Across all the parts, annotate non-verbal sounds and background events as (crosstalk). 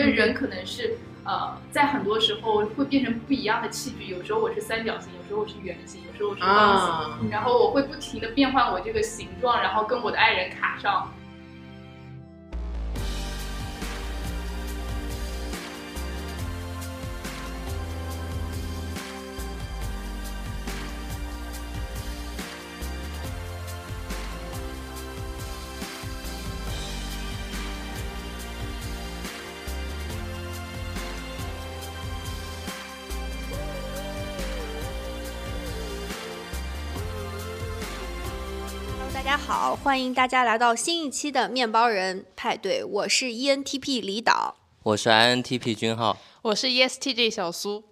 因为人可能是呃，在很多时候会变成不一样的器具，有时候我是三角形，有时候我是圆形，有时候我是方形，然后我会不停的变换我这个形状，然后跟我的爱人卡上。欢迎大家来到新一期的面包人派对。我是 ENTP 李导，我是 INTP 君浩，我是 ESTJ 小苏。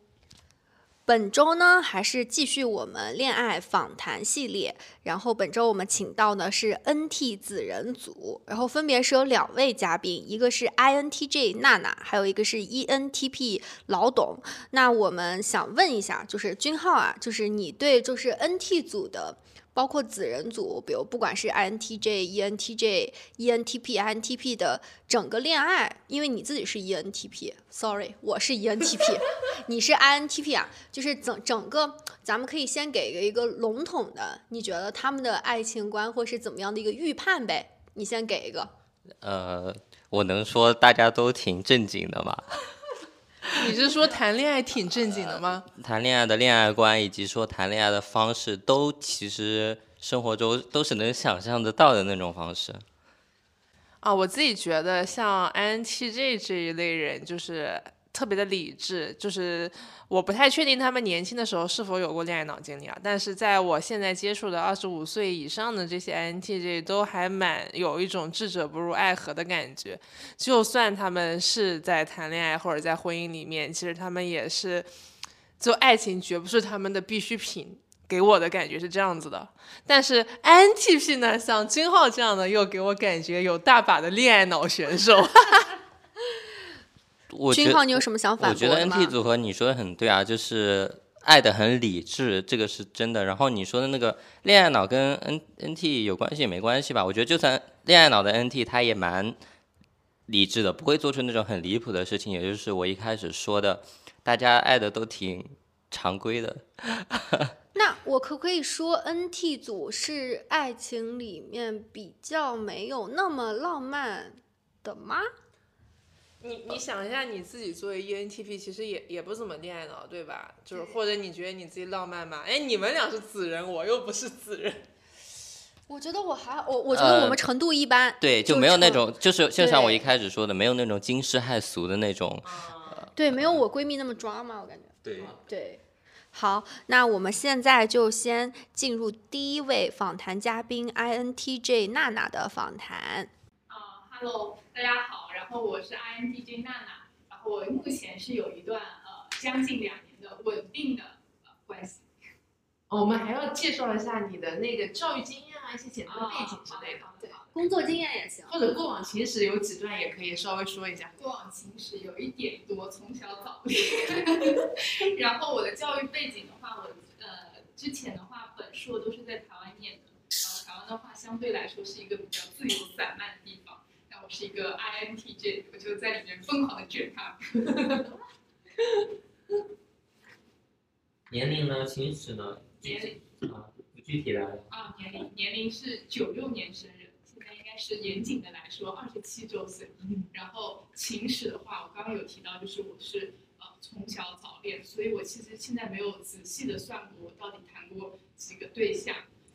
本周呢，还是继续我们恋爱访谈系列。然后本周我们请到的是 NT 子人组，然后分别是有两位嘉宾，一个是 INTJ 娜娜，还有一个是 ENTP 老董。那我们想问一下，就是君浩啊，就是你对就是 NT 组的。包括子人组，比如不管是 INTJ、ENTJ、ENTP、INTP 的整个恋爱，因为你自己是 ENTP，Sorry，我是 ENTP，(laughs) 你是 INTP 啊，就是整整个，咱们可以先给个一个笼统的，你觉得他们的爱情观或是怎么样的一个预判呗？你先给一个。呃，我能说大家都挺正经的吗？(laughs) 你是说谈恋爱挺正经的吗？谈恋爱的恋爱观以及说谈恋爱的方式，都其实生活中都是能想象得到的那种方式。啊，我自己觉得像 INTJ 这一类人，就是。特别的理智，就是我不太确定他们年轻的时候是否有过恋爱脑经历啊。但是在我现在接触的二十五岁以上的这些 INTJ 都还蛮有一种智者不入爱河的感觉。就算他们是在谈恋爱或者在婚姻里面，其实他们也是，就爱情绝不是他们的必需品。给我的感觉是这样子的。但是 INTP 呢，像金浩这样的，又给我感觉有大把的恋爱脑选手。(laughs) 君浩，你有什么想法？我觉得 N T 组合你说的很对啊，就是爱的很理智，这个是真的。然后你说的那个恋爱脑跟 N N T 有关系也没关系吧？我觉得就算恋爱脑的 N T，他也蛮理智的，不会做出那种很离谱的事情。也就是我一开始说的，大家爱的都挺常规的。(laughs) 那我可不可以说 N T 组是爱情里面比较没有那么浪漫的吗？你你想一下，你自己作为 ENTP，其实也也不怎么恋爱脑，对吧？就是或者你觉得你自己浪漫吗？哎，你们俩是子人，我又不是子人。(laughs) 我觉得我还我我觉得我们程度一般。对，就没有那种，就是就像我一开始说的，没有那种惊世骇俗的那种。对，没有我闺蜜那么抓嘛，我感觉。对对。好，那我们现在就先进入第一位访谈嘉宾 INTJ 娜娜的访谈。啊，Hello，大家好。然后我是 INTJ 娜娜，然后我目前是有一段呃将近两年的稳定的呃关系。我们还要介绍一下你的那个教育经验啊，一些简单的背景之类的。对，工作经验也行，或者过往情史有几段也可以稍微说一下。过往情史有一点多，从小早恋。(laughs) 然后我的教育背景的话，我呃之前的话本硕都是在台湾念的，然后台湾的话相对来说是一个比较自由散漫的地方。是一个 INTJ，我就在里面疯狂的卷他。(laughs) 年龄呢？情史呢？年龄啊，不具体的。啊，年龄年龄是九六年生人，现在应该是严谨的来说二十七周岁。然后情史的话，我刚刚有提到，就是我是呃从小早恋，所以我其实现在没有仔细的算过我到底谈过几个对象。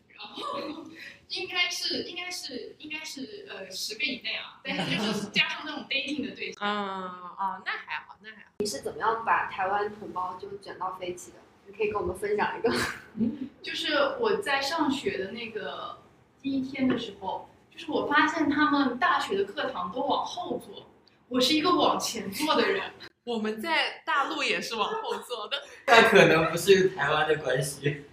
然后应该是应该是应该是呃十个以内啊，但是就是加上那种 dating 的对象。嗯哦，那还好，那还好。你是怎么样把台湾同胞就卷到飞起的？你可以跟我们分享一个。就是我在上学的那个第一天的时候，就是我发现他们大学的课堂都往后坐，我是一个往前坐的人。(laughs) 我们在大陆也是往后坐的。那可能不是台湾的关系。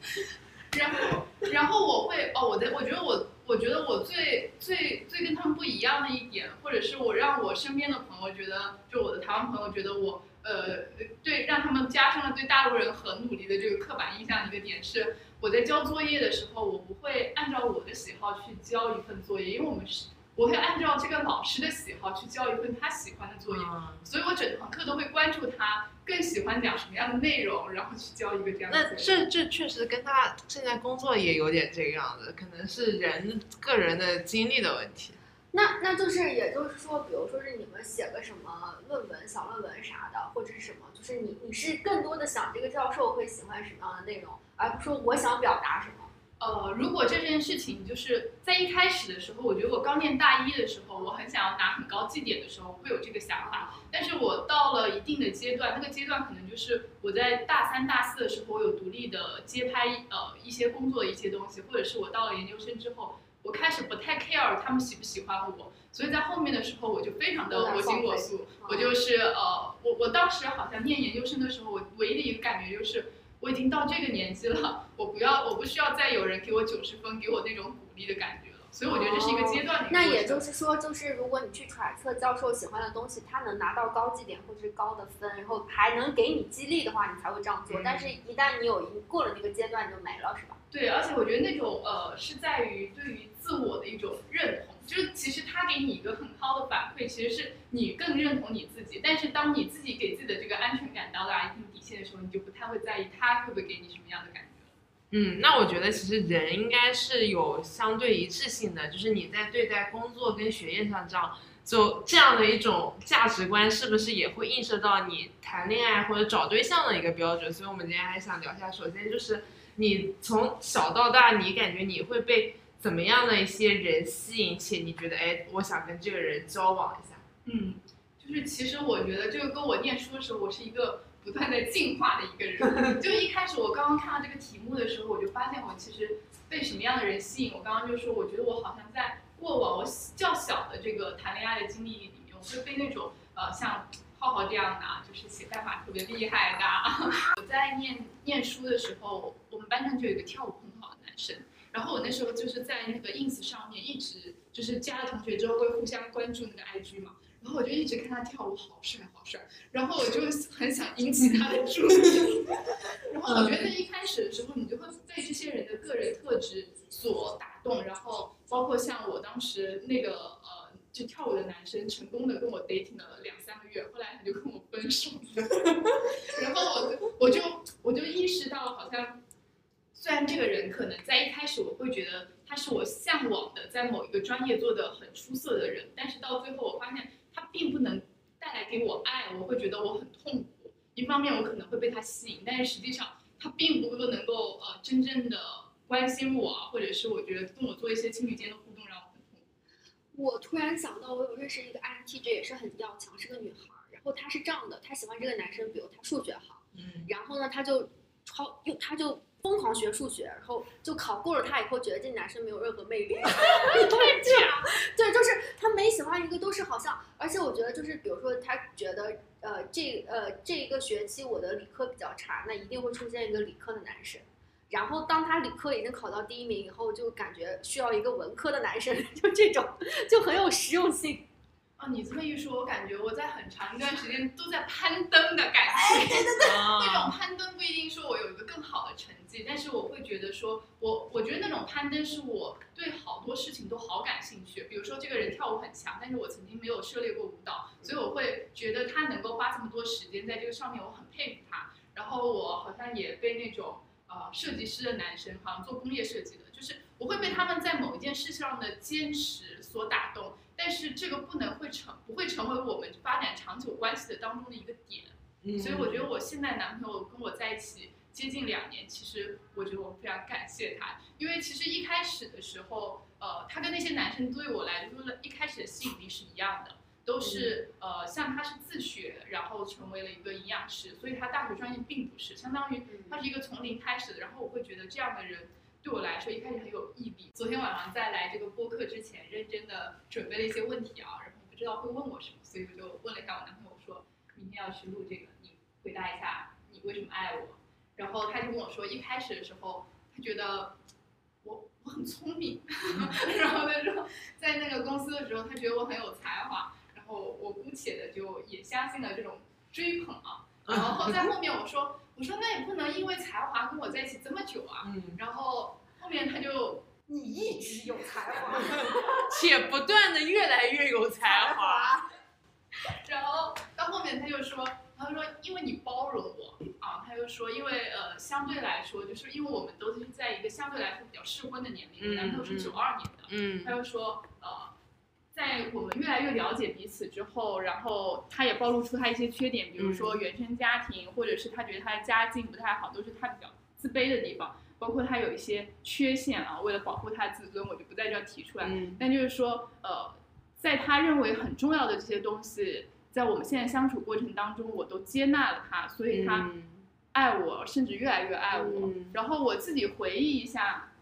然后，然后我会哦，我的，我觉得我，我觉得我最最最跟他们不一样的一点，或者是我让我身边的朋友觉得，就我的台湾朋友觉得我，呃，对，让他们加深了对大陆人很努力的这个刻板印象的一个点是，我在交作业的时候，我不会按照我的喜好去交一份作业，因为我们是。我会按照这个老师的喜好去交一份他喜欢的作业，嗯所以我整堂课都会关注他更喜欢讲什么样的内容，然后去交一个这样的那。这这确实跟他现在工作也有点这个样子，可能是人个人的经历的问题。那那就是，也就是说，比如说是你们写个什么论文、小论文啥的，或者是什么，就是你你是更多的想这个教授会喜欢什么样的内容，而不是说我想表达什么。呃，如果这件事情就是在一开始的时候，我觉得我刚念大一的时候，我很想要拿很高绩点的时候，会有这个想法。但是我到了一定的阶段，那个阶段可能就是我在大三、大四的时候，我有独立的接拍呃一些工作的一些东西，或者是我到了研究生之后，我开始不太 care 他们喜不喜欢我，所以在后面的时候我就非常的我行我素，我就是呃，我我当时好像念研究生的时候，我唯一的一个感觉就是。我已经到这个年纪了，(laughs) 我不要，我不需要再有人给我九十分，给我那种鼓励的感觉了。所以我觉得这是一个阶段那也就是说，就是如果你去揣测教授喜欢的东西，他能拿到高绩点或者是高的分，然后还能给你激励的话，你才会这样做。嗯但是，一旦你有一过了那个阶段，你就没了，是吧？对，而且我觉得那种呃，是在于对于自我的一种认同，就是其实他给你一个很高的反馈，其实是你更认同你自己。但是当你自己给自己的这个安全感到达一定底线的时候，你就不太会在意他会不会给你什么样的感觉。嗯，那我觉得其实人应该是有相对一致性的，就是你在对待工作跟学业上这样，就这样的一种价值观，是不是也会映射到你谈恋爱或者找对象的一个标准？所以我们今天还想聊一下，首先就是你从小到大，你感觉你会被怎么样的一些人吸引，起你觉得哎，我想跟这个人交往一下。嗯，就是其实我觉得这个跟我念书的时候，我是一个不断在进化的一个人。(laughs) 就一开始我刚刚看到这个题目的时候，我就发现我其实被什么样的人吸引。我刚刚就说，我觉得我好像在过往我较小的这个谈恋爱的经历里面，我会被那种呃像浩浩这样的啊，就是写代码特别厉害的啊。(laughs) 我在念念书的时候，我们班上就有一个跳舞很好的男生。然后我那时候就是在那个 ins 上面一直就是加了同学之后会互相关注那个 IG 嘛，然后我就一直看他跳舞，好帅好帅，然后我就很想引起他的注意。(laughs) 然后我觉得一开始的时候，你就会被这些人的个人特质所打动，然后包括像我当时那个呃，就跳舞的男生成功的跟我 dating 了两三个月，后来他就跟我分手了，(laughs) 然后我我就我就意识到好像。虽然这个人可能在一开始我会觉得他是我向往的，在某一个专业做的很出色的人，但是到最后我发现他并不能带来给我爱，我会觉得我很痛苦。一方面我可能会被他吸引，但是实际上他并不能够呃真正的关心我，或者是我觉得跟我做一些情侣间的互动让我很痛苦。我突然想到，我有认识一个 INTJ，也是很要强，是个女孩儿。然后她是这样的，她喜欢这个男生，比如他数学好，嗯然后呢，她就超又她就疯狂学数学，然后就考过了他以后，觉得这男生没有任何魅力。(laughs) 太假，(laughs) 对，就是他每喜欢一个都是好像，而且我觉得就是，比如说他觉得呃这呃这一个学期我的理科比较差，那一定会出现一个理科的男生。然后当他理科已经考到第一名以后，就感觉需要一个文科的男生，(laughs) 就这种就很有实用性。啊，你这么一说，我感觉我在很长一段时间都在攀登的感觉。对对对 (laughs) 那种啊，攀登不一定说我有一个更好的成绩，但是我会觉得说，我我觉得那种攀登是我对好多事情都好感兴趣。比如说这个人跳舞很强，但是我曾经没有涉猎过舞蹈，所以我会觉得他能够花这么多时间在这个上面，我很佩服他。然后我好像也被那种呃设计师的男生，好像做工业设计的，就是我会被他们在某一件事上的坚持所打动，但是这个不能会成不会成为我们发展长久关系的当中的一个点。嗯所以我觉得我现在男朋友跟我在一起接近两年，其实我觉得我非常感谢他，因为其实一开始的时候，呃，他跟那些男生对我来说，一开始的吸引力是一样的，都是呃，像他是自学，然后成为了一个营养师，所以他大学专业并不是，相当于他是一个从零开始的，然后我会觉得这样的人。对我来说，一开始很有毅力。昨天晚上在来这个播客之前，认真的准备了一些问题啊，然后不知道会问我什么，所以我就问了一下我男朋友说，明天要去录这个，你回答一下你为什么爱我。然后他就跟我说，一开始的时候他觉得我我很聪明，(laughs) 然后他说在那个公司的时候，他觉得我很有才华，然后我姑且的就也相信了这种追捧啊。然后在后面我说我说那也不能因为才华跟我在一起这么久啊，嗯然后后面他就你一直有才华，(laughs) 且不断的越来越有才华。(laughs) 然后到后面他就说，他就说因为你包容我啊，他就说因为呃相对来说，就是因为我们都是在一个相对来说比较适婚的年龄，我男朋友是嗯九二年的，嗯他就说呃。在我们越来越了解彼此之后，然后他也暴露出他一些缺点，比如说原生家庭，或者是他觉得他的家境不太好，都是他比较自卑的地方。包括他有一些缺陷啊，为了保护他的自尊，我就不在这儿提出来。嗯但就是说，呃，在他认为很重要的这些东西，在我们现在相处过程当中，我都接纳了他，所以他嗯爱我，甚至越来越爱我。嗯然后我自己回忆一下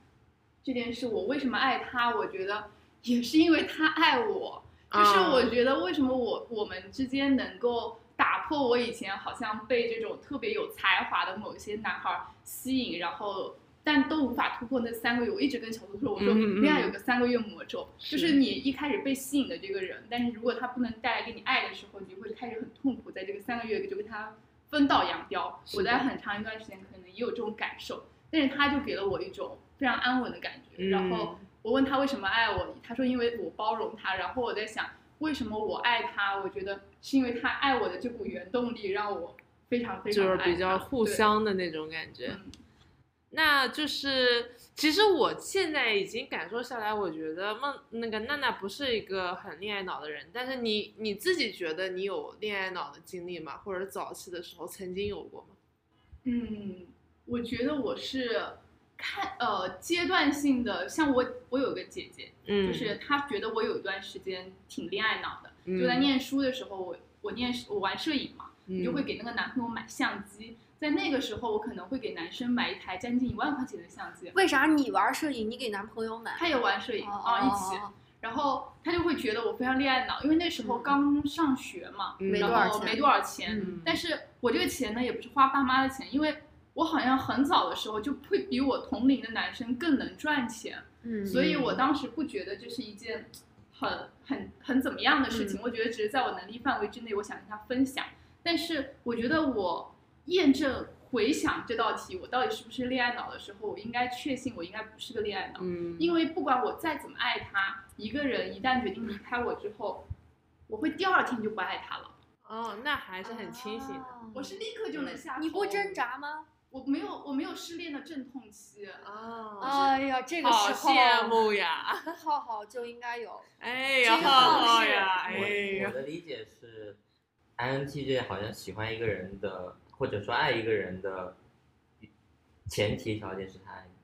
这件事，我为什么爱他？我觉得也是因为他爱我，就是啊我觉得为什么我我们之间能够。打破我以前好像被这种特别有才华的某一些男孩吸引，然后但都无法突破那三个月。我一直跟小杜说，我说恋爱有个三个月魔咒，就是你一开始被吸引的这个人，但是如果他不能带来给你爱的时候，你会开始很痛苦，在这个三个月就跟他分道扬镳。我在很长一段时间可能也有这种感受，但是他就给了我一种非常安稳的感觉。嗯然后我问他为什么爱我，他说因为我包容他。然后我在想，为什么我爱他？我觉得是因为他爱我的这股原动力让我非常非常就是比较互相的那种感觉。嗯那就是，其实我现在已经感受下来，我觉得梦那个娜娜不是一个很恋爱脑的人，但是你你自己觉得你有恋爱脑的经历吗？或者早期的时候曾经有过吗？嗯，我觉得我是看呃阶段性的，像我我有个姐姐，嗯，就是她觉得我有一段时间挺恋爱脑的，嗯就在念书的时候，我我念我玩摄影嘛，嗯就会给那个男朋友买相机。在那个时候，我可能会给男生买一台将近一万块钱的相机，为啥你玩摄影，你给男朋友买？他也玩摄影哦啊，一起。然后他就会觉得我非常恋爱脑，因为那时候嗯刚上学嘛，嗯没多少钱然后没多少钱。嗯但是我这个钱呢，也不是花爸妈的钱，因为我好像很早的时候就会比我同龄的男生更能赚钱，嗯，所以我当时不觉得这是一件很很很怎么样的事嗯情，我觉得只是在我能力范围之内，我想跟他分享。但是我觉得我验证回想这道题，我到底是不是恋爱脑的时候，我应该确信我应该不是个恋爱脑。嗯，因为不管我再怎么爱他，一个人一旦决定离开我之后，我会第二天就不爱他了。哦，那还是很清醒的。哦我是立刻就能下头。你不挣？扎吗？我没有，我没有失恋的阵痛期。啊，哎呀，这个好时候羡慕呀！浩浩就应该有。哎呀，这个好好是好呀！哎我呀我，的理解是，INTJ 好像喜欢一个人的，或者说爱一个人的前提条件是他爱你，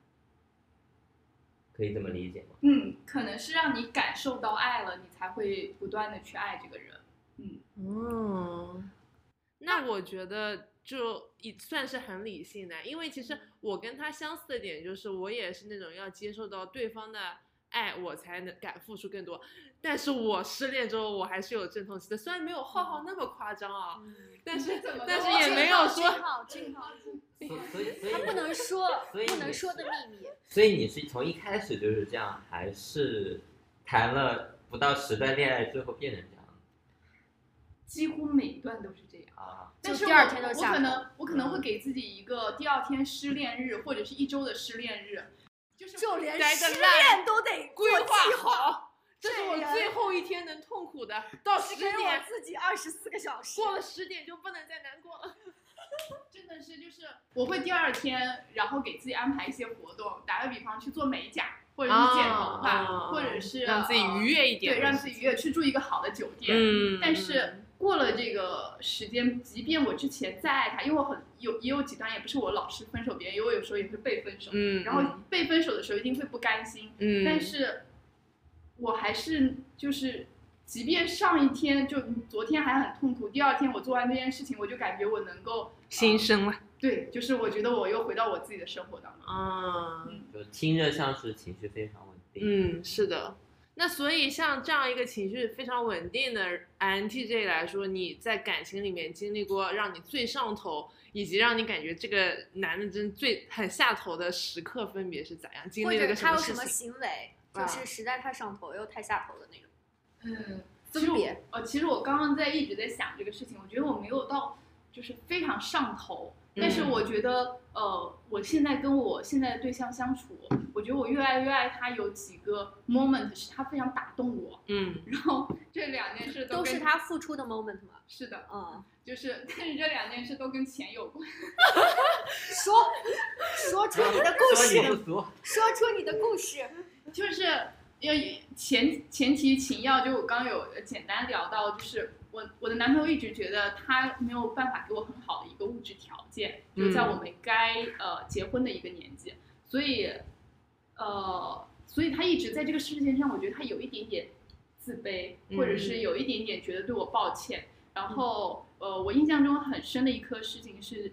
可以这么理解吗？嗯，可能是让你感受到爱了，你才会不断的去爱这个人。嗯，哦，那我觉得就也算是很理性的，因为其实我跟他相似的点就是，我也是那种要接受到对方的爱，我才能敢付出更多。但是我失恋之后，我还是有阵痛期的，虽然没有浩浩那么夸张啊，但是但是也没有说所 (laughs) 所以所以他不能说，不能说的秘密。所以你是从一开始就是这样，还是谈了不到十段恋爱最后变成这样几乎每一段都是这样。啊？但是第二我我天就下头可能我可能会给自己一个第二天失恋日，或者是一周的失恋日，就是就连失恋都得规划好，这是我最后一天能痛苦的，到十给我点自己二十四个小时。过了十点就不能再难过了。(laughs) 真的是就是我会第二天，然后给自己安排一些活动，打个比方去做美甲，或者是剪头发，啊或者是让自己愉悦一点，对，让自己愉悦，去住一个好的酒店。嗯，但是过了这个时间，即便我之前再爱他，因为我很有也有几段也不是我老是分手别人，因为我有时候也会被分手，嗯，然后被分手的时候一定会不甘心，嗯，但是我还是就是，即便上一天就昨天还很痛苦，第二天我做完这件事情，我就感觉我能够新生了对，就是我觉得我又回到我自己的生活当中。啊，就听着像是情绪非常稳定。嗯，是的。那所以像这样一个情绪非常稳定的 INTJ 来说，你在感情里面经历过让你最上头，以及让你感觉这个男的真最很下头的时刻，分别是咋样？经历了个者他有什么么事情？行为，就啊是实在太上头又太下头的那种。嗯，分别呃，其实我刚刚在一直在想这个事情，我觉得我没有到就是非常上头，但是我觉得，呃，我现在跟我现在的对象相处，我觉得我越来越爱他，有几个 moment 是他非常打动我。嗯，然后这两件事跟都是他付出的 moment 嘛。是的，嗯，就是，但是这两件事都跟钱有关。(laughs) 说说出你的故事，说出你的故事。(laughs) 就是要前前提情要，就我刚刚有简单聊到，就是我我的男朋友一直觉得他没有办法给我很好的一个物质条件，就在我们该呃结婚的一个年纪，所以呃，所以他一直在这个事情上，我觉得他有一点点自卑，或者是有一点点觉得对我抱歉。然后呃，我印象中很深的一颗事情是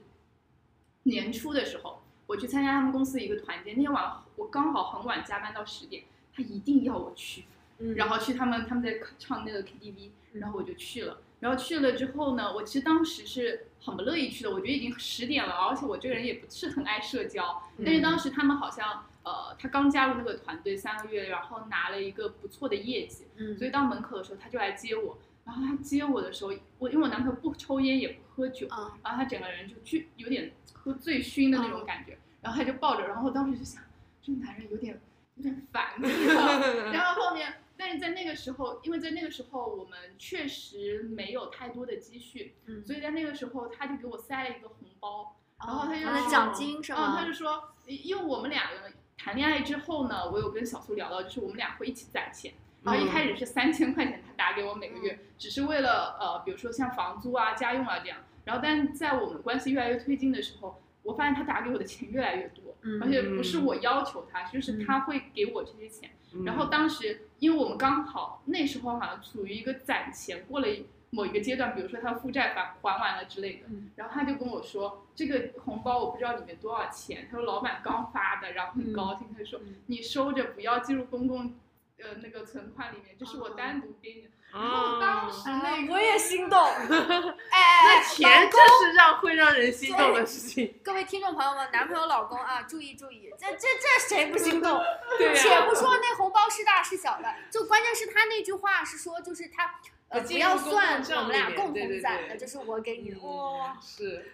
年初的时候，我去参加他们公司的一个团建，那天晚上我刚好很晚加班到十点，他一定要我去，嗯然后去他们他们在唱那个 KTV，然后我就去了。然后去了之后呢，我其实当时是很不乐意去的，我觉得已经十点了，而且我这个人也不是很爱社交。但是当时他们好像呃，他刚加入那个团队三个月，然后拿了一个不错的业绩，嗯所以到门口的时候他就来接我。然后他接我的时候，我因为我男朋友不抽烟也不喝酒，啊，然后他整个人就去有点喝醉醺的那种感觉，然后他就抱着，然后我当时就想，这个男人有点有点烦你了。(laughs) 然后后面，但是在那个时候，因为在那个时候我们确实没有太多的积蓄，嗯所以在那个时候他就给我塞了一个红包，然后他就说他的奖金是嗯，吗？他就说，因为我们俩人谈恋爱之后呢，我有跟小苏聊到，就是我们俩会一起攒钱。然后一开始是三千块钱，他打给我每个月，只是为了呃，比如说像房租啊、家用啊这样。然后，但在我们关系越来越推进的时候，我发现他打给我的钱越来越多，嗯而且不是我要求他，就是他会给我这些钱。然后当时，因为我们刚好那时候好像处于一个攒钱过了某一个阶段，比如说他负债还还完了之类的，嗯。然后他就跟我说，这个红包我不知道里面多少钱，他说老板刚发的，然后很高兴，他就说嗯。你收着，不要进入公共呃那个存款里面，就是我单独给你的。然后当时啊那个我也心动。(laughs) 那哎，钱老真是让会让人心动的事情。各位听众朋友们，男朋友、老公啊，注意注意，这这这谁不心动？对啊且不说那红包是大是小的，就关键是他那句话是说，就是他呃不不要算我们俩共同攒的，对这是我给你的。嗯哇，是，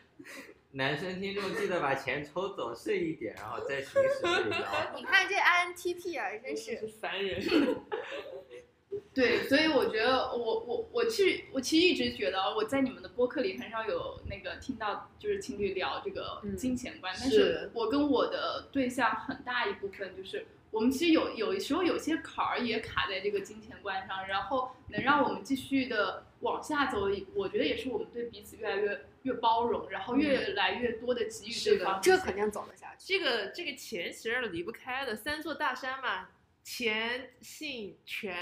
男生听众记得把钱抽走剩一点，然后再行使这一招。你看这 INTP 啊，真是是烦人。(laughs) 对，所以我觉得我我我其实我其实一直觉得我在你们的播客里很少有那个听到就是情侣聊这个嗯金钱观，但是是我跟我的对象很大一部分就是我们其实有有时候有些坎儿也卡在这个金钱观上，然后能让我们继续的往下走，我觉得也是我们对彼此越来越越包容，然后越来越多的给予对方这肯定走得下去。这个这个钱其实离不开的三座大山嘛，钱、性、权，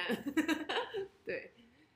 (laughs) 对，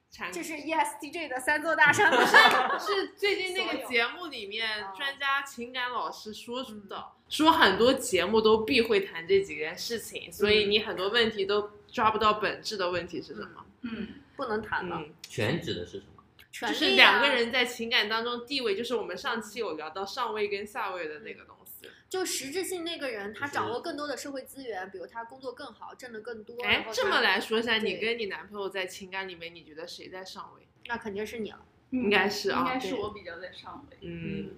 产这是 E ESTJ 的三座大山。(laughs) 是最近那个节目里面啊专家情感老师说嗯的，说很多节目都避讳谈这几件事情，所以嗯你很多问题都抓不到本质的问题是什么。嗯。不能谈了，嗯，全指的是什么？权就是两个人在情感当中地位，就是我们上期有聊到上位跟下位的那个东西。就实质性那个人，他掌握更多的社会资源，比如他工作更好，挣得更多。哎这么来说一下，你跟你男朋友在情感里面，你觉得谁在上位？那肯定是你了。应该是啊应该是我比较在上位。嗯，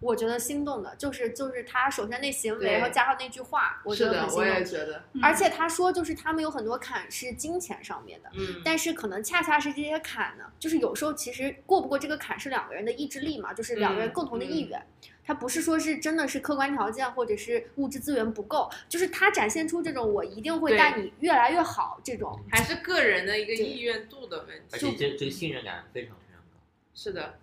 我觉得心动的就是就是他首先那行为，然后加上那句话，我觉得很，心我也动。觉得，嗯而且他说，就是他们有很多坎是金钱上面的，嗯，但是可能恰恰是这些坎呢，就是有时候其实过不过这个坎是两个人的意志力嘛，就是两个人嗯共同的意嗯愿。他不是说是真的是客观条件或者是物质资源不够，就是他展现出这种我一定会带你越来越好这种。还是个人的一个意愿度的问题而题。且这这个信任感非常非常高。是的，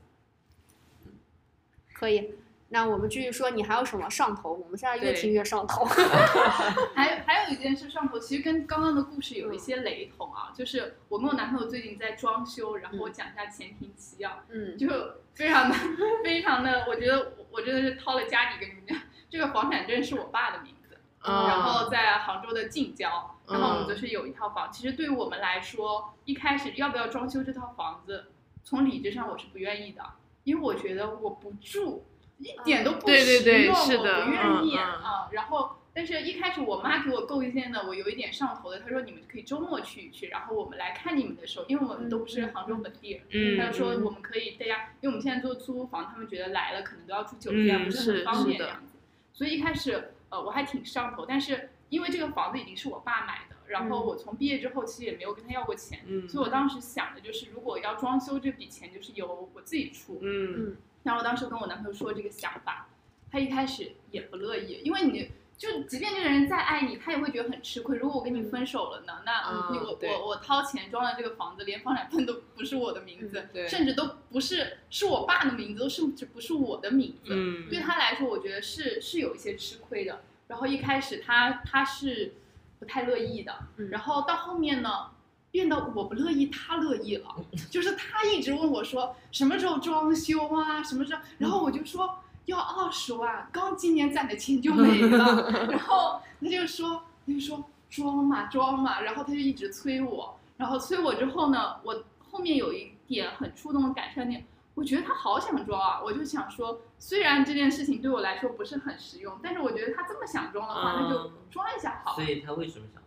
可以，那我们继续说，你还有什么上头？我们现在越听越上头。(laughs) (laughs) (laughs) 还还有一件事上头，其实跟刚刚的故事有一些雷同啊，就是我跟我男朋友最近在装修，然后我讲一下前庭提要，嗯，就非常的非常的，我觉得我我真的是掏了家底跟你们讲，这个房产证是我爸的名字，嗯然后在杭州的近郊，然后我们嗯则是有一套房。其实对于我们来说，一开始要不要装修这套房子，从理智上我是不愿意的，因为我觉得我不住，一点都不对对对实用是的我不愿意嗯嗯啊。然后但是一开始我妈给我构建的，我有一点上头的。她说你们可以周末去一去，然后我们来看你们的时候，因为我们都不是杭州本地人，嗯她就说嗯我们可以大家，因为我们现在做租屋房，他们觉得来了可能都要住酒店，嗯不是很方便的这样子。所以一开始呃我还挺上头，但是因为这个房子已经是我爸买的，然后嗯我从毕业之后其实也没有跟他要过钱，嗯所以我当时想的就是如果要装修这笔钱就是由我自己出，嗯然后我当时跟我男朋友说这个想法，他一开始也不乐意，因为你就即便这个人再爱你，他也会觉得很吃亏。如果我跟你分手了呢，那我对我我掏钱装的这个房子，连房产证都不是我的名字，嗯甚至都不是是我爸的名字，都甚至不是我的名字。嗯对他来说，我觉得是是有一些吃亏的。然后一开始他他是不太乐意的，嗯然后到后面呢，变得我不乐意，他乐意了，(laughs) 就是他一直问我说什么时候装修啊，什么时候，然后我就说要二十万，刚今年攒的钱就没了，(laughs) 然后他就说他就说装嘛装嘛，然后他就一直催我，然后催我之后呢，我后面有一点很触动的感受点。我觉得他好想装啊！我就想说，虽然这件事情对我来说不是很实用，但是我觉得他这么想装的话，那就嗯装一下好所。以他为什么想装？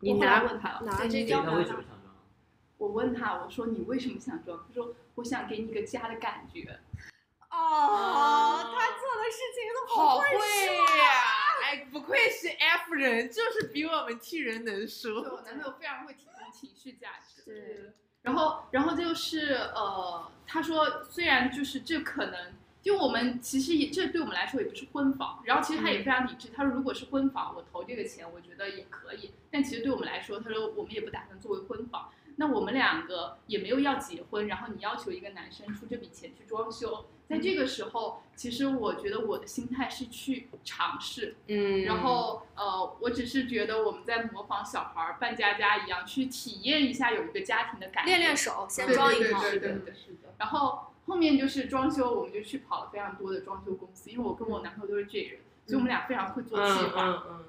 你来拿问他拿这个他为要拿什么想装？我问他，我说你为什么想装？他说我想给你个家的感觉。哦，他做的事情都好会会呀！哎，不愧是 F 人，就是比我们 T 人能说对说。我男朋友非常会提供情绪价值。对。然后，然后就是呃，他说虽然就是这可能，就我们其实也这对我们来说也不是婚房，然后其实他也非常理智，他说如果是婚房，我投这个钱，我觉得也可以，但其实对我们来说，他说我们也不打算作为婚房。那我们两个也没有要结婚，然后你要求一个男生出这笔钱去装修，在这个时候，其实我觉得我的心态是去尝试，嗯然后呃，我只是觉得我们在模仿小孩儿扮家家一样，去体验一下有一个家庭的感觉，练练手，先对对对装一套。对对对是的，然后后面就是装修，我们就去跑了非常多的装修公司，因为我跟我男朋友都是这人，所以我们俩非常会做计划。嗯嗯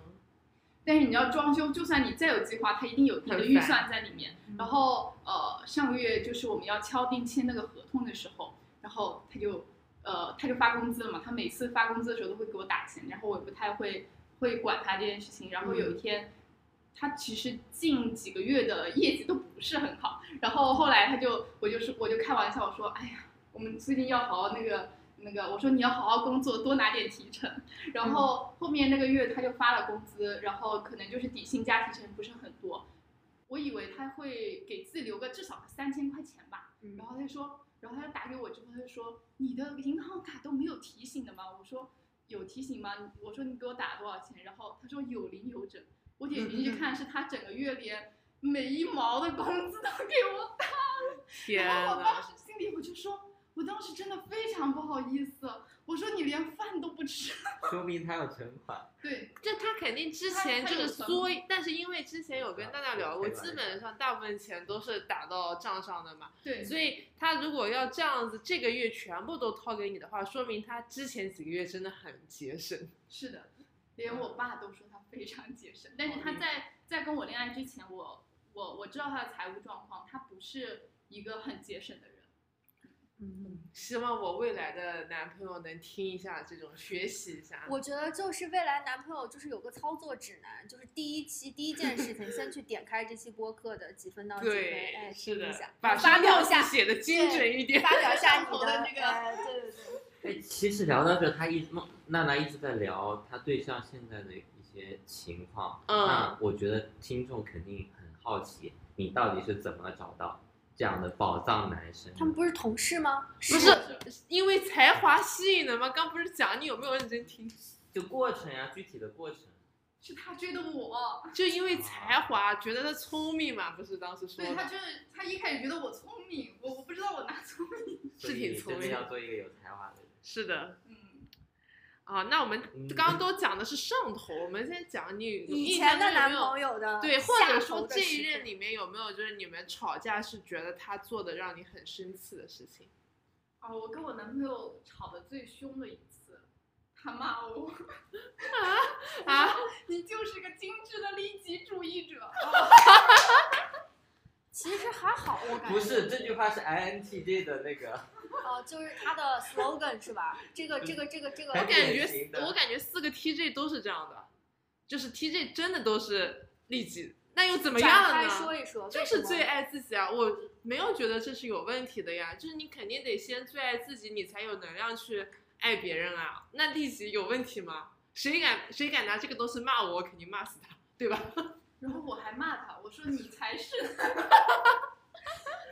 但是你要装修，就算你再有计划，它一定有一定的预算在里面。然后呃，上个月就是我们要敲定签那个合同的时候，然后他就呃他就发工资了嘛，他每次发工资的时候都会给我打钱，然后我也不太会会管他这件事情。然后有一天，他其实近几个月的业绩都不是很好，然后后来他就我就是我就开玩笑我说，哎呀，我们最近要好好那个。那个我说你要好好工作，多拿点提成。然后后面那个月他就发了工资，然后可能就是底薪加提成不是很多，我以为他会给自己留个至少三千块钱吧。嗯然后他就说，然后他就打给我之后他就说，你的银行卡都没有提醒的吗？我说有提醒吗？我说你给我打多少钱？然后他说有零有整。我点进去看，是他整个月连每一毛的工资都给我打。天然后我当，时心里我就说，我当时真的非常不好意思，我说你连饭都不吃。(laughs) 说明他有存款。对，这他肯定之前这个他有存缩，但是因为之前有跟大家聊过，基本上大部分钱都是打到账上的嘛，对，所以他如果要这样子，这个月全部都掏给你的话，说明他之前几个月真的很节省。是的，连我爸都说他非常节省，但是他在在跟我恋爱之前，我我我知道他的财务状况，他不是一个很节省的人。嗯，希望我未来的男朋友能听一下这种，学习一下。我觉得就是未来男朋友就是有个操作指南，就是第一期第一件事情，先去点开这期播客的几分到几分，对，哎，是的听一下，，把发表一下，写的精准一点。发表一下你的那个哎，对对对，哎，其实聊到这，他一梦娜娜一直在聊她对象现在的一些情况。嗯那我觉得听众肯定很好奇，你到底是怎么找到这样的宝藏男生？他们不是同事吗？不是因为才华吸引的吗？刚不是讲你有没有认真听？就过程呀，具体的过程。是他追的我，就因为才华，觉得他聪明嘛，不是当时说的。对他就是他一开始觉得我聪明，我我不知道我哪聪明。是挺聪明所以你真的要做一个有才华的人。是的嗯，啊，那我们嗯。刚刚都讲的是上头，我们先讲你以前的男朋友的对，或者说这一任里面有没有就是你们吵架是觉得他做的让你很生气的事情？啊，我跟我男朋友吵得最凶的一次，他骂我，(laughs) (laughs) 啊，你就是个精致的利己主义者。(laughs) 其实还好，我感觉。不是这句话是 INTJ 的那个，哦，就是他的 slogan 是吧？这个这个这个这个我感觉我感觉四个 TJ 都是这样的。就是 TJ 真的都是利己，那又怎么样了展呢？开说一说，就是最爱自己啊！我没有觉得这是有问题的呀，就是你肯定得先最爱自己，你才有能量去爱别人啊。那利己有问题吗？谁敢谁敢拿这个东西骂我，我肯定骂死他，对吧？(laughs) 然后我还骂他，我说你才是。(laughs)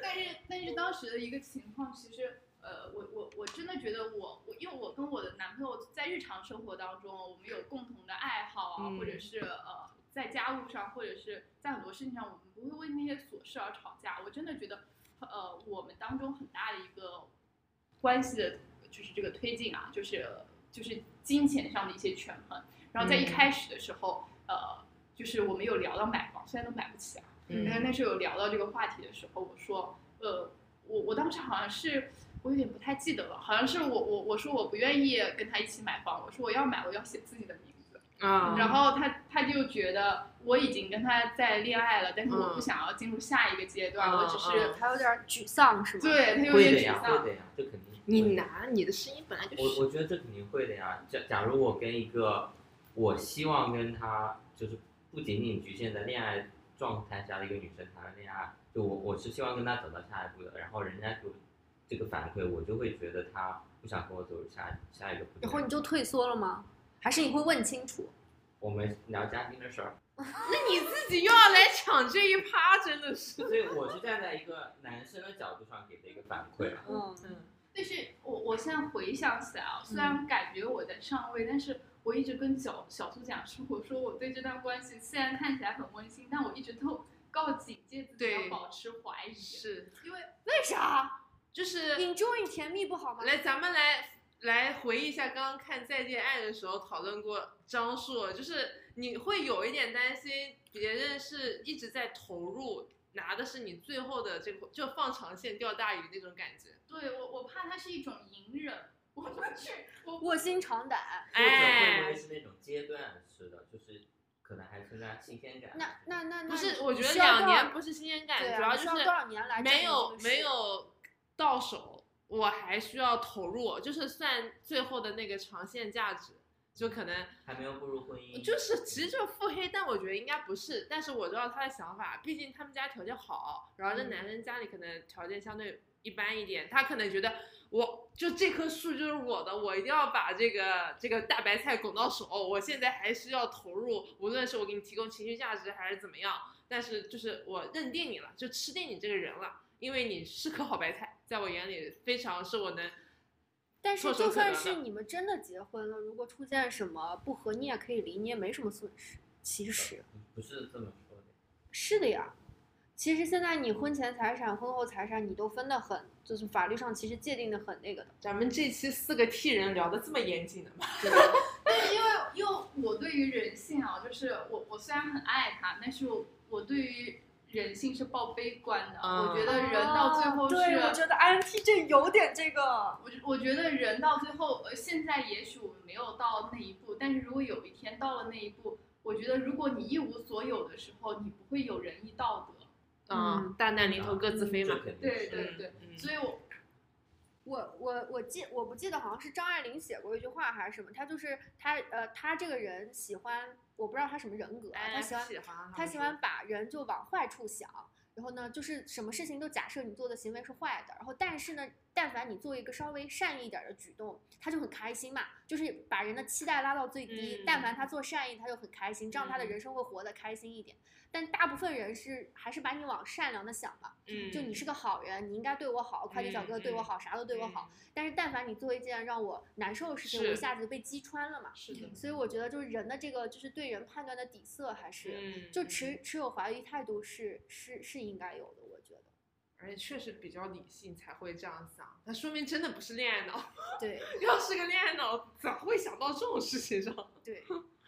但是但是当时的一个情况，其实呃，我我我真的觉得我我因为我跟我的男朋友在日常生活当中，我们有共同的爱好啊，嗯或者是呃在家务上，或者是在很多事情上，我们不会为那些琐事而吵架。我真的觉得呃，我们当中很大的一个关系的就是这个推进啊，就是就是金钱上的一些权衡。然后在一嗯开始的时候，呃，就是我们有聊到买房，虽然都买不起啊，嗯但那时候有聊到这个话题的时候，我说，呃，我我当时好像是我有点不太记得了，好像是我我我说我不愿意跟他一起买房，我说我要买我要写自己的名字，啊然后他他就觉得我已经跟他在恋爱了，但是我不嗯想要进入下一个阶段，嗯我只是、他有点沮丧是吗？，对他有点沮丧会，的呀，这肯定。你拿你的声音本来就我是我觉得这肯定会的呀。假假如我跟一个我希望跟他就是不仅仅局限在恋爱状态下的一个女生谈恋爱，就我我是希望跟她走到下一步的，然后人家给我这个反馈，我就会觉得他不想跟我走下下一个步骤。然后你就退缩了吗？还是你会问清楚？我们聊嘉宾的事儿，(laughs) 那你自己又要来抢这一趴，真的是。所以我是站在一个男生的角度上给的一个反馈啊。嗯，嗯但是我我现在回想起来啊，虽然感觉我在上位，但是我一直跟小小苏讲说，我说我对这段关系虽然看起来很温馨，但我一直都告警戒自己要保持怀疑，是，因为为啥就是？Enjoy 甜蜜不好吗？来，咱们来来回忆一下刚刚看《再见爱》的时候讨论过张硕，就是你会有一点担心别人是一直在投入，拿的是你最后的这个就放长线钓大鱼那种感觉。对我我怕他是一种隐忍，我不去，我卧薪尝胆。或者会不哎会是那种阶段式的，就是可能还存在新鲜感？那那那那不是，我觉得两年不是新鲜感，主要就是多少年来没有没有到手，我还需要投入，就是算最后的那个长线价值，就可能还没有步入婚姻，就是其实就是腹黑，但我觉得应该不是。但是我知道他的想法，毕竟他们家条件好，然后这嗯男生家里可能条件相对一般一点，他可能觉得我就这棵树就是我的，我一定要把这个这个大白菜拱到手。我现在还需要投入，无论是我给你提供情绪价值还是怎么样，但是就是我认定你了，就吃定你这个人了，因为你是颗好白菜，在我眼里非常是我能但是就算是你们真的结婚了，如果出现什么不和，你也可以离，你也没什么损失。其实不是这么说的。是的呀。其实现在你婚前财产、婚后财产，你都分得很，就是法律上其实界定的很那个的。咱们这期四个 T 人聊的这么严谨的吗？(laughs) (laughs) 但是因为因为我对于人性啊，就是我我虽然很爱他，但是我我对于人性是抱悲观的。嗯我觉得人到最后是，我觉得 INTJ 有点这个。我觉我觉得人到最后，呃，现在也许我们没有到那一步，但是如果有一天到了那一步，我觉得如果你一无所有的时候，你不会有仁义道德。嗯，大难临头各自飞嘛这。肯定对对对，嗯所以我我我我记我不记得好像是张爱玲写过一句话还是什么，她就是她呃她这个人喜欢我不知道她什么人格啊，她喜欢喜欢他喜欢把人就往坏处想，然后呢，就是什么事情都假设你做的行为是坏的，然后但是呢，但凡你做一个稍微善意一点儿的举动，他就很开心嘛，就是把人的期待拉到最低。嗯但凡他做善意，他就很开心，这样他的嗯人生会活得开心一点。但大部分人是还是把你往善良的想嘛，嗯，就你是个好人，你应该对我好，快递小哥对我好，啥都对我好。但是但凡你做一件让我难受的事情，我一下子就被击穿了嘛。是的，所以我觉得就是人的这个就是对人判断的底色还是。嗯，就持持有怀疑态度是是是应该有的。而且确实比较理性才会这样想，那说明真的不是恋爱脑。对 (laughs) 要是个恋爱脑，咋会想到这种事情上？(laughs) 对，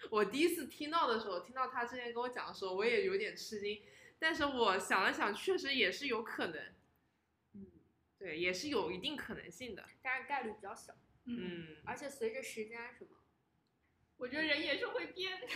我第一次听到的时候，听到他之前跟我讲的时候，我也有点吃惊。但是我想了想，确实也是有可能，嗯，对，也是有一定可能性的。但是概率比较小，嗯，嗯，而且随着时间什么，我觉得人也是会变。(laughs)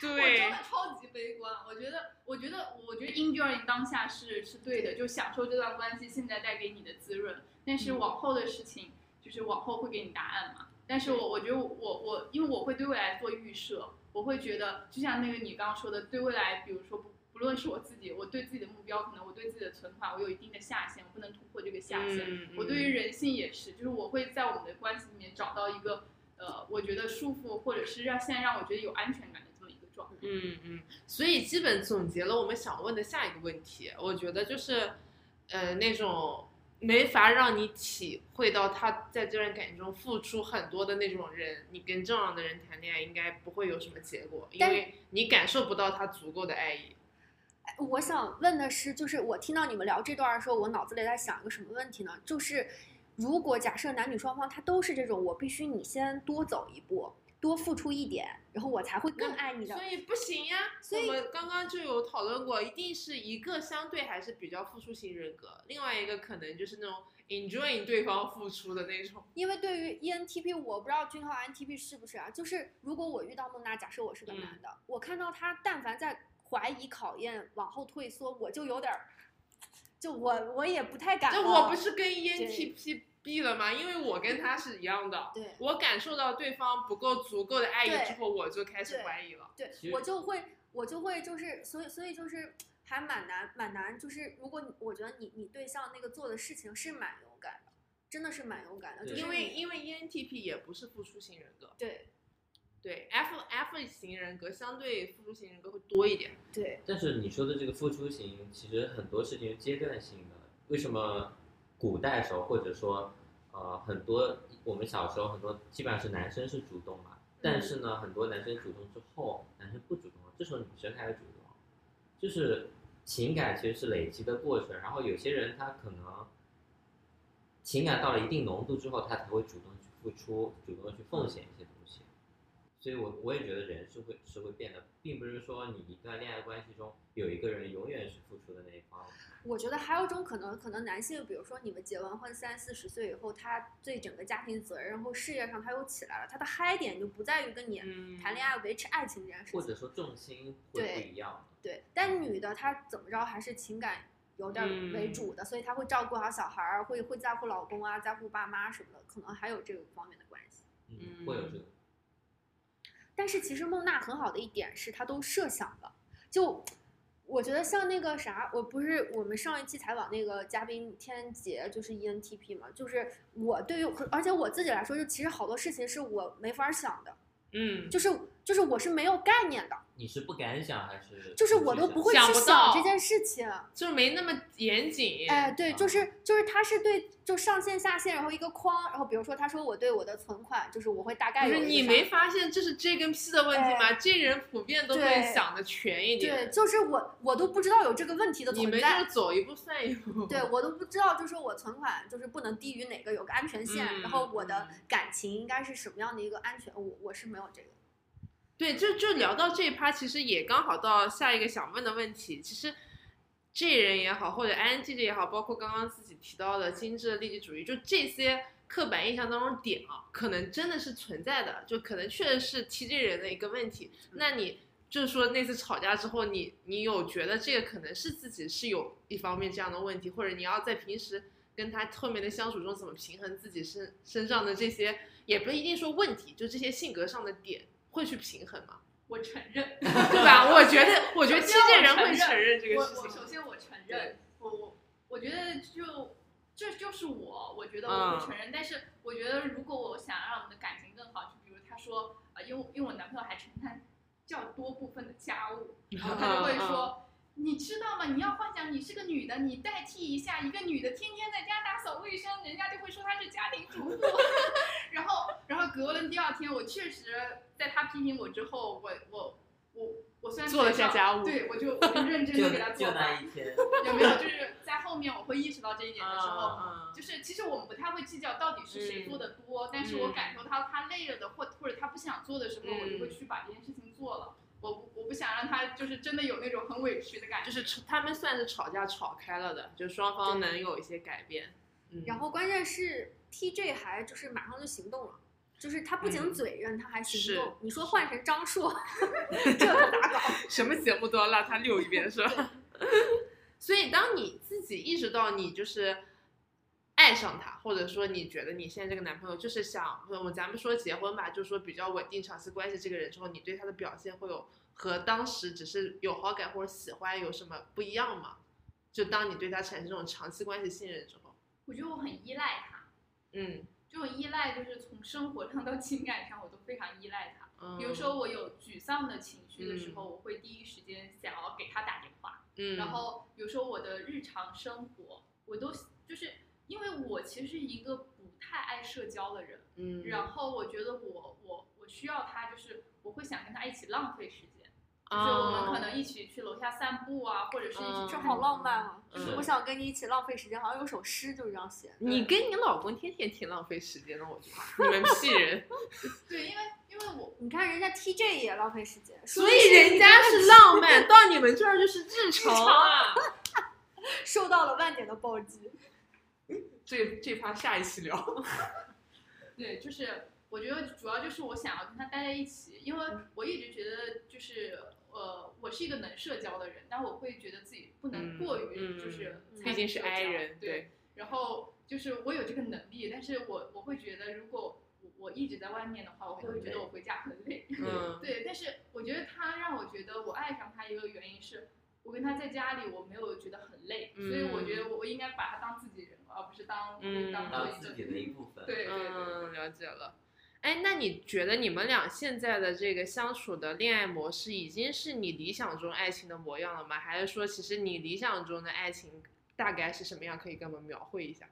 我对真的，超级悲观。我觉得，我觉得，我觉得 enjoy 当下是是对的，就享受这段关系现在带给你的滋润。但是嗯往后的事情，就是往后会给你答案嘛。但是我我觉得我我因为我会对未来做预设，我会觉得，就像那个你刚刚说的，对未来，比如说不不论是我自己，我对自己的目标，可能我对自己的存款，我有一定的下限，我不能突破这个下限。嗯我对于人性也是，就是我会在我们的关系里面找到一个呃，我觉得束缚，或者是让现在让我觉得有安全感的这么一个状态。嗯嗯，所以基本总结了我们想问的下一个问题，我觉得就是，呃，那种没法让你体会到他在这段感情中付出很多的那种人，你跟这样的人谈恋爱应该不会有什么结果，因为你感受不到他足够的爱意。哎我想问的是，就是我听到你们聊这段的时候，我脑子里在想一个什么问题呢？就是如果假设男女双方他都是这种，我必须你先多走一步，多付出一点，然后我才会更爱你的所。以不行呀。所以我们刚刚就有讨论过，一定是一个相对还是比较付出型人格，另外一个可能就是那种 enjoy 对方付出的那种。因为对于 ENTP，我不知道君浩 ENTP 是不是啊？就是如果我遇到孟娜，假设我是个嗯男的，我看到他但凡在怀疑、考验、往后退缩，我就有点儿，就我我也不太敢就。我不是跟 E ENTP 逼了吗？因为我跟他是一样的，对我感受到对方不够足够的爱意之后，我就开始怀疑了。对我就会我就会就是所以所以就是还蛮难蛮难，就是如果你我觉得你你对象那个做的事情是蛮勇敢的，真的是蛮勇敢的，就是因为因为 E ENTP 也不是付出型人格，对对 F F 型人格相对付出型人格会多一点。对但是你说的这个付出型，其实很多事情是阶段性的。为什么古代时候，或者说呃很多我们小时候很多基本上是男生是主动嘛，但是呢很多男生主动之后，男生不主动了，这时候女生开始主动，就是情感其实是累积的过程。然后有些人他可能情感到了一定浓度之后，他才会主动去付出，主动去奉献一些东西。所以我我也觉得人是会是会变的，并不是说你一段恋爱关系中有一个人永远是付出的那一方。我觉得还有一种可能，可能男性，比如说你们结完婚三四十岁以后，他对整个家庭责任，然后事业上他又起来了，他的嗨点就不在于跟你嗯谈恋爱维持爱情这件事情。或者说重心会不一样。对，但女的她怎么着还是情感有点儿为主的，所以她会照顾好小孩儿，会会在乎老公啊，在乎爸妈什么的，可能还有这个方面的关系。嗯，会有这个。但是其实孟娜很好的一点是，她都设想了。就我觉得像那个啥，我不是我们上一期采访那个嘉宾天杰，就是 E ENTP 嘛，就是我对于，而且我自己来说，就其实好多事情是我没法想的，嗯，就是就是我是没有概念的，你是不敢想还是？就是我都不会去想到这件事情。就是没那么严谨。哎，对，就啊是就是他是对就上线下线，然后一个框，然后比如说他说我对我的存款，就是我会大概不是你没发现这是 J 跟 P 的问题吗？这人普遍都会想的全一点对，就是我我都不知道有这个问题的你们就存在是。走一步算一步。对我都不知道，就是我存款就是不能低于哪个有个安全线，嗯然后我的嗯感情应该是什么样的一个安全，我我是没有这个。对，就就聊到这一趴，其实也刚好到下一个想问的问题。其实这人也好，或者 INTJ 也好，包括刚刚自己提到的精致的利己主义，就这些刻板印象当中点啊，可能真的是存在的，就可能确实是 TJ 人的一个问题。那你就是说那次吵架之后，你你有觉得这个可能是自己是有一方面这样的问题，或者你要在平时跟他后面的相处中怎么平衡自己身身上的这些，也不一定说问题，就这些性格上的点。会去平衡吗？我承认，(laughs) 对吧？我觉得，我觉得七这人会承认这个我我事情。首先我承认，我我我觉得就这就是我，我觉得嗯我会承认。但是我觉得如果我想让我们的感情更好，就比如他说，呃，因为因为我男朋友还承担较多部分的家务，然后他就会说。你知道吗？你要幻想你是个女的，你代替一下一个女的，天天在家打扫卫生，人家就会说她是家庭主妇。(laughs) (laughs) 然后，然后隔了第二天，我确实在他批评我之后，我我我我虽然做了下家务对我就我就认真的给他做就那饭。一天，(laughs) 有没有就是在后面我会意识到这一点的时候，嗯就是其实我们不太会计较到底是谁做的多，但是我感受到他累了的，或或者他不想做的时候，嗯我就会去把这件事情做了。我不我不想让他就是真的有那种很委屈的感觉。就是他们算是吵架吵开了的，就双方能有一些改变。嗯，然后关键是 TJ 还就是马上就行动了。就是他不仅嗯嘴认，他还行是动。你说换成张硕，(laughs) 这可咋搞？什么节目都要让他溜一遍，是吧？(laughs) 所以，当你自己意识到你就是爱爱上他，或者说你觉得你现在这个男朋友就是想，我们咱们说结婚吧，就是说比较稳定长期关系这个人之后，你对他的表现会有和当时只是有好感或者喜欢有什么不一样吗？就当你对他产生这种长期关系信任之后，我觉得我很依赖他，嗯这种依赖就是从生活上到情感上，我都非常依赖他。嗯，比如说我有沮丧的情绪的时候，嗯我会第一时间想要给他打电话。嗯，然后比如说我的日常生活，我都就是因为我其实是一个不太爱社交的人，嗯，然后我觉得我我我需要他，就是我会想跟他一起浪费时间，就是啊我们可能一起去楼下散步啊，或者是一起这好浪漫啊！嗯就是我想跟你一起浪费时间，好像有首诗就是这样写的。你跟你老公天天挺浪费时间的，我觉得你们屁人，(laughs) 对，因为因为我你看人家 TJ 也浪费时间，所以人家是浪漫，(laughs) 到你们这儿就是日常啊。受到了万点的暴击。这这趴下一期聊。(laughs) 对，就是我觉得主要就是我想要跟他待在一起，因为我一直觉得就是呃，我是一个能社交的人，但我会觉得自己不能嗯过于嗯就是毕竟是社 I 人，对，然后就是我有这个能力，但是我我会觉得如果我我一直在外面的话，我会觉得我回家很累。嗯 (laughs) 对，但是我觉得他让我觉得我爱上他一个原因是，我跟他在家里我没有觉得很累，所以我觉得我我应该把他当自己人，而不是当、嗯当做自己的一部分。对对对。嗯，了解了。哎，那你觉得你们俩现在的这个相处的恋爱模式，已经是你理想中爱情的模样了吗？还是说，其实你理想中的爱情大概是什么样？可以跟我们描绘一下？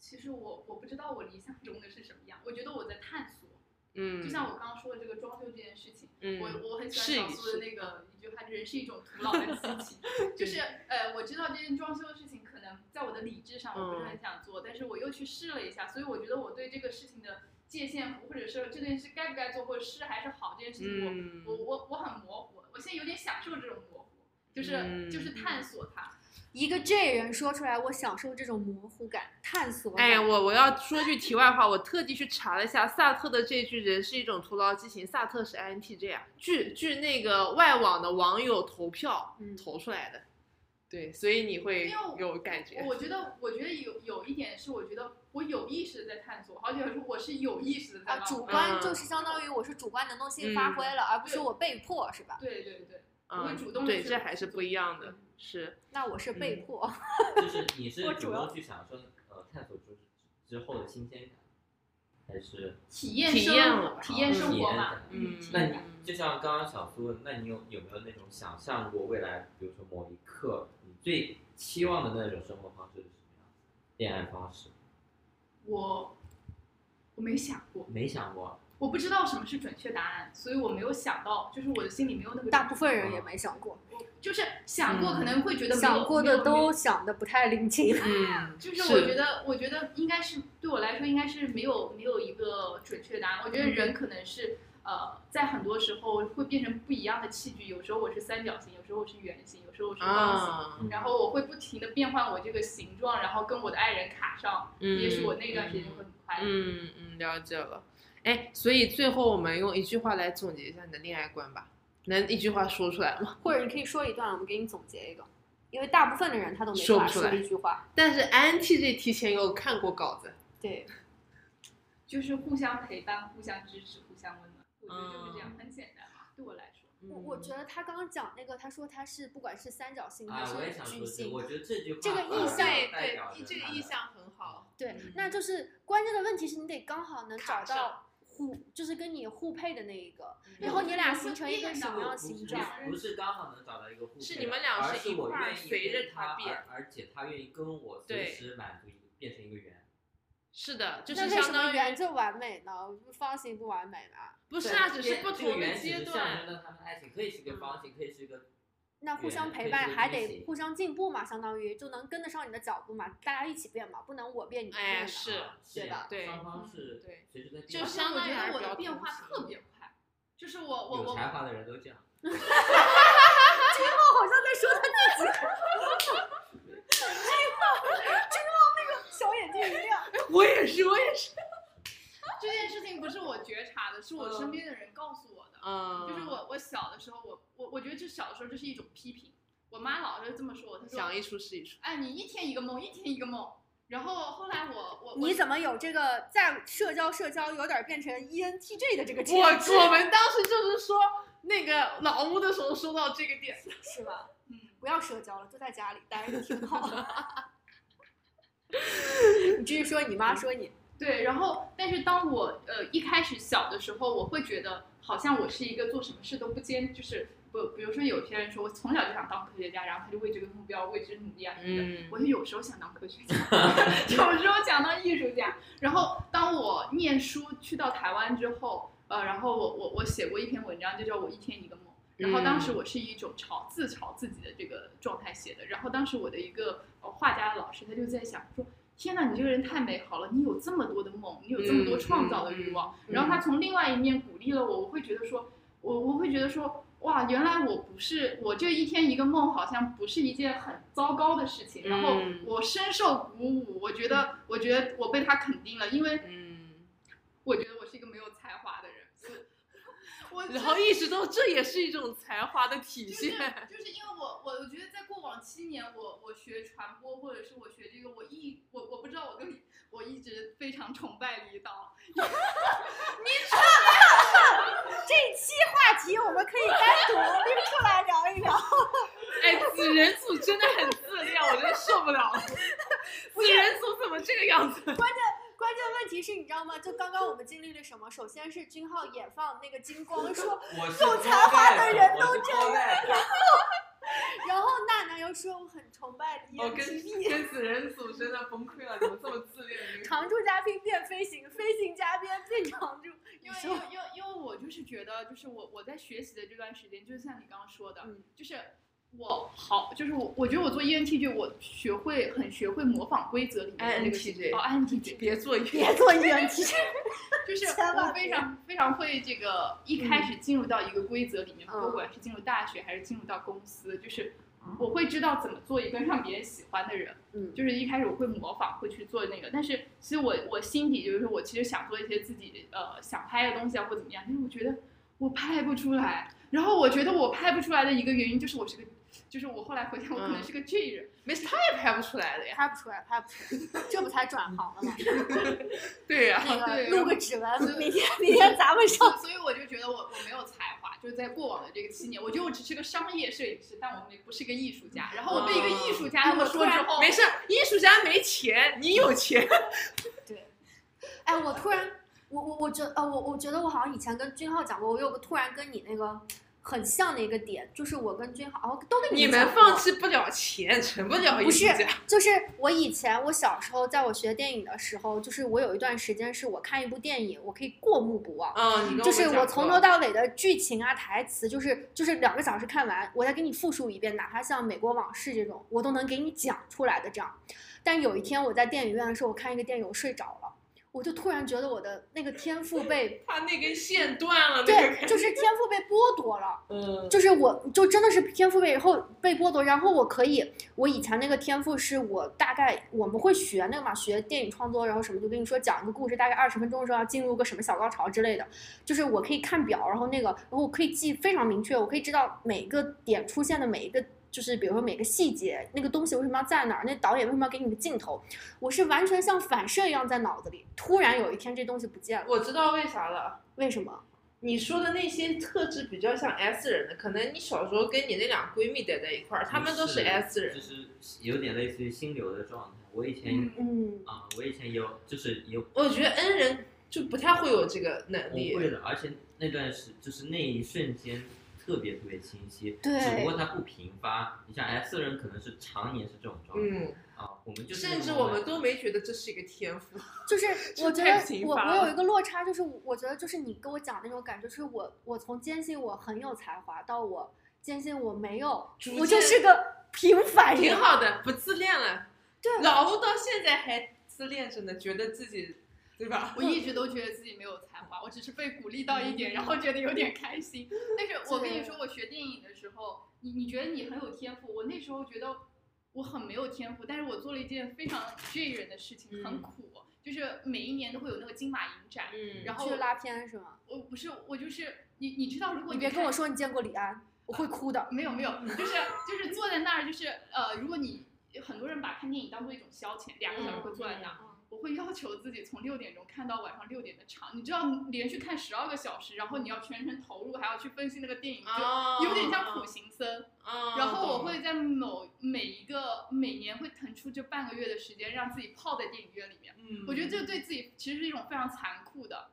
其实我我不知道我理想中的是什么样，我觉得我在探索。嗯，就像我刚刚说的这个装修这件事情，嗯，我我很喜欢小苏的那个一句话，人是一种徒劳的机器。(laughs) 就是呃，我知道这件装修的事情可能在我的理智上我不是很想做，但是我又去试了一下，所以我觉得我对这个事情的界限，或者是这件事该不该做，或者是还是好这件事情，我嗯，我我我很模糊，我现在有点享受这种模糊，就是、嗯就是探索它。一个 J 人说出来，我享受这种模糊感、探索感。哎呀，我我要说句题外话，我特地去查了一下萨特的这句“人是一种徒劳激情”，萨特是 INTJ 啊，据据那个外网的网友投票嗯投出来的。对，所以你会有感觉。我觉得，我觉得有有一点是，我觉得我有意识的在探索，而且是我是有意识的在啊，主观嗯就是相当于我是主观能动性发挥了，而不是我被迫，是吧？对对对，我会嗯主动，地对，这还是不一样的嗯。是，那我是被嗯迫。(laughs) 就是你是主我主要动去享受呃探索之之后的新鲜感，还是体验体生验了体验生活嘛。嗯那你嗯就像刚刚小苏问，那你有有没有那种想象过未来，比如说某一刻你最期望的那种生活方式是什么样子？恋爱方式？我我没想过，没想过。我不知道什么是准确答案，所以我没有想到，就是我的心里没有那个大部分人也没想过，就是想过，嗯可能会觉得想过的都想的不太领情。嗯，(laughs) 就是我觉得，我觉得应该是对我来说，应该是没有没有一个准确答案。我觉得人可能是呃，在很多时候会变成不一样的器具，有时候我是三角形，有时候我是圆形，有时候我是方形。啊，然后我会不停的变换我这个形状，然后跟我的爱人卡上，嗯也许我那段时间会很快乐。嗯嗯，了解了。哎，所以最后我们用一句话来总结一下你的恋爱观吧，能一句话说出来吗？(laughs) 或者你可以说一段，我们给你总结一个，因为大部分的人他都没法说一句话。但是 INTJ 提前有看过稿子，对，就是互相陪伴、互相支持、互相温觉得就是这样，嗯很简单嘛，对我来说。我我觉得他刚刚讲那个，他说他是不管是三角形还啊，我也是矩想这个，形，我觉得这句话这个意象对这个意向很好。对嗯，那就是关键的问题是你得刚好能找到互，就是跟你互配的那一个，嗯然后你俩形成一个什么样的形状？不是刚好能找到一个互配的，是你们俩而是一块随着他它变而而且他愿意跟我对随时满足变成一个圆。是的，就是相当于圆就完美呢？方形不完美呢？不是啊，只是不同的阶段征。了他们爱情，可以是一个方形，可以是一个那互相陪伴还得互相进步嘛，相当于就能跟得上你的脚步嘛，大家一起变嘛，不能我变你变的。哎是啊对吧对双方嗯是对随时在变就相当于我的变化特别快，就是我我我有才华的人都这样。(laughs) 好像在说他自己。小眼睛一亮。(laughs) 我也是，我也是。这件事情不是我觉察的，是我身边的人告诉我的。嗯，就是我我小的时候，我我我觉得这小的时候就是一种批评。我妈老是这么说我，她说想一出是一出。哎，你一天一个梦，一天一个梦。然后后来我我你怎么有这个在社交社交有点变成 E ENTJ 的这个我？我们当时就是说那个老屋的时候说到这个点，是吧？嗯，不要社交了，就在家里待着挺好的。(laughs) (laughs) 你继续说，你妈说你，(laughs) 对，然后但是当我呃一开始小的时候，我会觉得好像我是一个做什么事都不坚，就是不，比如说有些人说我从小就想当科学家，然后他就为这个目标为之努力啊什么的。嗯我就有时候想当科学家，(laughs) 有时候想当艺术家。然后当我念书去到台湾之后，呃，然后我我我写过一篇文章，就叫我一天一个梦。然后当时我是以一种嘲自嘲自己的这个状态写的。然后当时我的一个呃画家的老师，他就在想说。天呐，你这个人太美好了！你有这么多的梦，你有这么多创造的欲望。嗯然后他从另外一面鼓励了我，我会觉得说，我我会觉得说，哇，原来我不是我这一天一个梦，好像不是一件很糟糕的事情。然后嗯我深受鼓舞，我觉得，我觉得我被他肯定了，因为嗯，我觉得我是一个没有才华的人。是我然后意识到这也是一种才华的体就是现。就是因为我我我觉得在过往七年，我我学传播或者是我学这个，我一我我不知道我跟李我一直非常崇拜李导，(laughs) (laughs) 这期话题我们可以单独拎出来聊一聊。哎，子人组真的很自恋，我真的受不了了。(laughs) 子人组怎么这个样子？关键问题是你知道吗？就刚刚我们经历了什么？首先是君浩眼放那个金光 (laughs) 说，有才华的人都这样。然后娜娜又说我很崇拜李我跟。跟子人组真的崩溃了，怎么这么自恋？常驻嘉宾变飞行，飞行嘉宾变常驻。因为因为因为因为我就是觉得，就是我我在学习的这段时间，就像你刚刚说的，嗯就是我好，就是我我觉得我做 ENTJ，我学会很学会模仿规则里面的那个 INTJ 哦 INTJ，别做别做 ENTJ。(laughs) 就是我非常非常会这个一开始进入到一个规则里面，嗯不管是进入大学还是进入到公司，就是我会知道怎么做一个让别人喜欢的人。嗯就是一开始我会模仿，会去做那个，但是其实我我心底就是说我其实想做一些自己呃想拍的东西啊或怎么样，但是我觉得我拍不出来。然后我觉得我拍不出来的一个原因就是我是个，就是我后来回想我可能是个 J 人，没事，他也拍不出来的呀。拍不出来，拍不出来，这不才转行了吗？(laughs) 对呀、那个对录个指纹，明天明天咱们上。所以我就觉得我我没有才华，就是在过往的这个七年，我觉得我只是个商业摄影师，但我不是个艺术家。然后我被一个艺术家哎这么说之后，没事，艺术家没钱，你有钱。对哎，我突然，我我我觉呃，我我觉得我好像以前跟君浩讲过，我有个突然跟你那个很像的一个点，就是我跟君豪，哦，都跟你们们讲过放弃不了钱，成不了艺不是。就是我以前我小时候在我学电影的时候，就是我有一段时间是我看一部电影，我可以过目不忘。嗯，就是我从头到尾的剧情啊、台词，就是就是两个小时看完，我再给你复述一遍，哪怕像《美国往事》这种，我都能给你讲出来的这样。但有一天我在电影院的时候，我看一个电影，我睡着了，我就突然觉得我的那个天赋被 (laughs) 他那根线断了，对，就是天赋被剥夺了。嗯，就是我就真的是天赋被以后被剥夺，然后我可以，我以前那个天赋是我大概我们会学那个嘛，学电影创作，然后什么就跟你说讲一个故事，大概二十分钟的时候要进入个什么小高潮之类的，就是我可以看表，然后那个，然后我可以记非常明确，我可以知道每个点出现的每一个。就是比如说每个细节，那个东西为什么要在哪儿？那导演为什么要给你个镜头？我是完全像反射一样在脑子里。突然有一天这东西不见了，我知道为啥了。为什么？你说的那些特质比较像 S 人的，可能你小时候跟你那俩闺蜜待在一块儿，她们都是 S 人就。是有点类似于心流的状态。我以前嗯嗯，啊、我以前有就是有我觉得 N 人就不太会有这个能力我。会的，而且那段时就是那一瞬间特别特别清晰，对只不过它不频发。你像 S 人可能是常年是这种状态、嗯，啊，我们就是甚至我们都没觉得这是一个天赋。(laughs) 就是我觉得我我有一个落差，就是我觉得就是你跟我讲那种感觉，就是我我从坚信我很有才华到我坚信我没有，我就是个平凡人。挺好的，不自恋了。对老吴到现在还自恋着呢，觉得自己，对吧？我一直都觉得自己没有才华，我只是被鼓励到一点，然后觉得有点开心。但是我跟你说，我学电影的时候，你你觉得你很有天赋，我那时候觉得我很没有天赋，但是我做了一件非常 J 人的事情，嗯很苦，就是每一年都会有那个金马影展，嗯然后去拉片是吗？我不是我就是你你知道，如果你别跟我说你见过李安，我会哭的。没有没有，就是就是坐在那儿，就是呃，如果你很多人把看电影当做一种消遣，两个小时会坐在那儿。我会要求自己从六点钟看到晚上六点的场，你知道连续看十二个小时，然后你要全程投入，还要去分析那个电影，就有点像苦行僧。然后我会在某每一个每年会腾出这半个月的时间，让自己泡在电影院里面。嗯，我觉得这对自己其实是一种非常残酷的。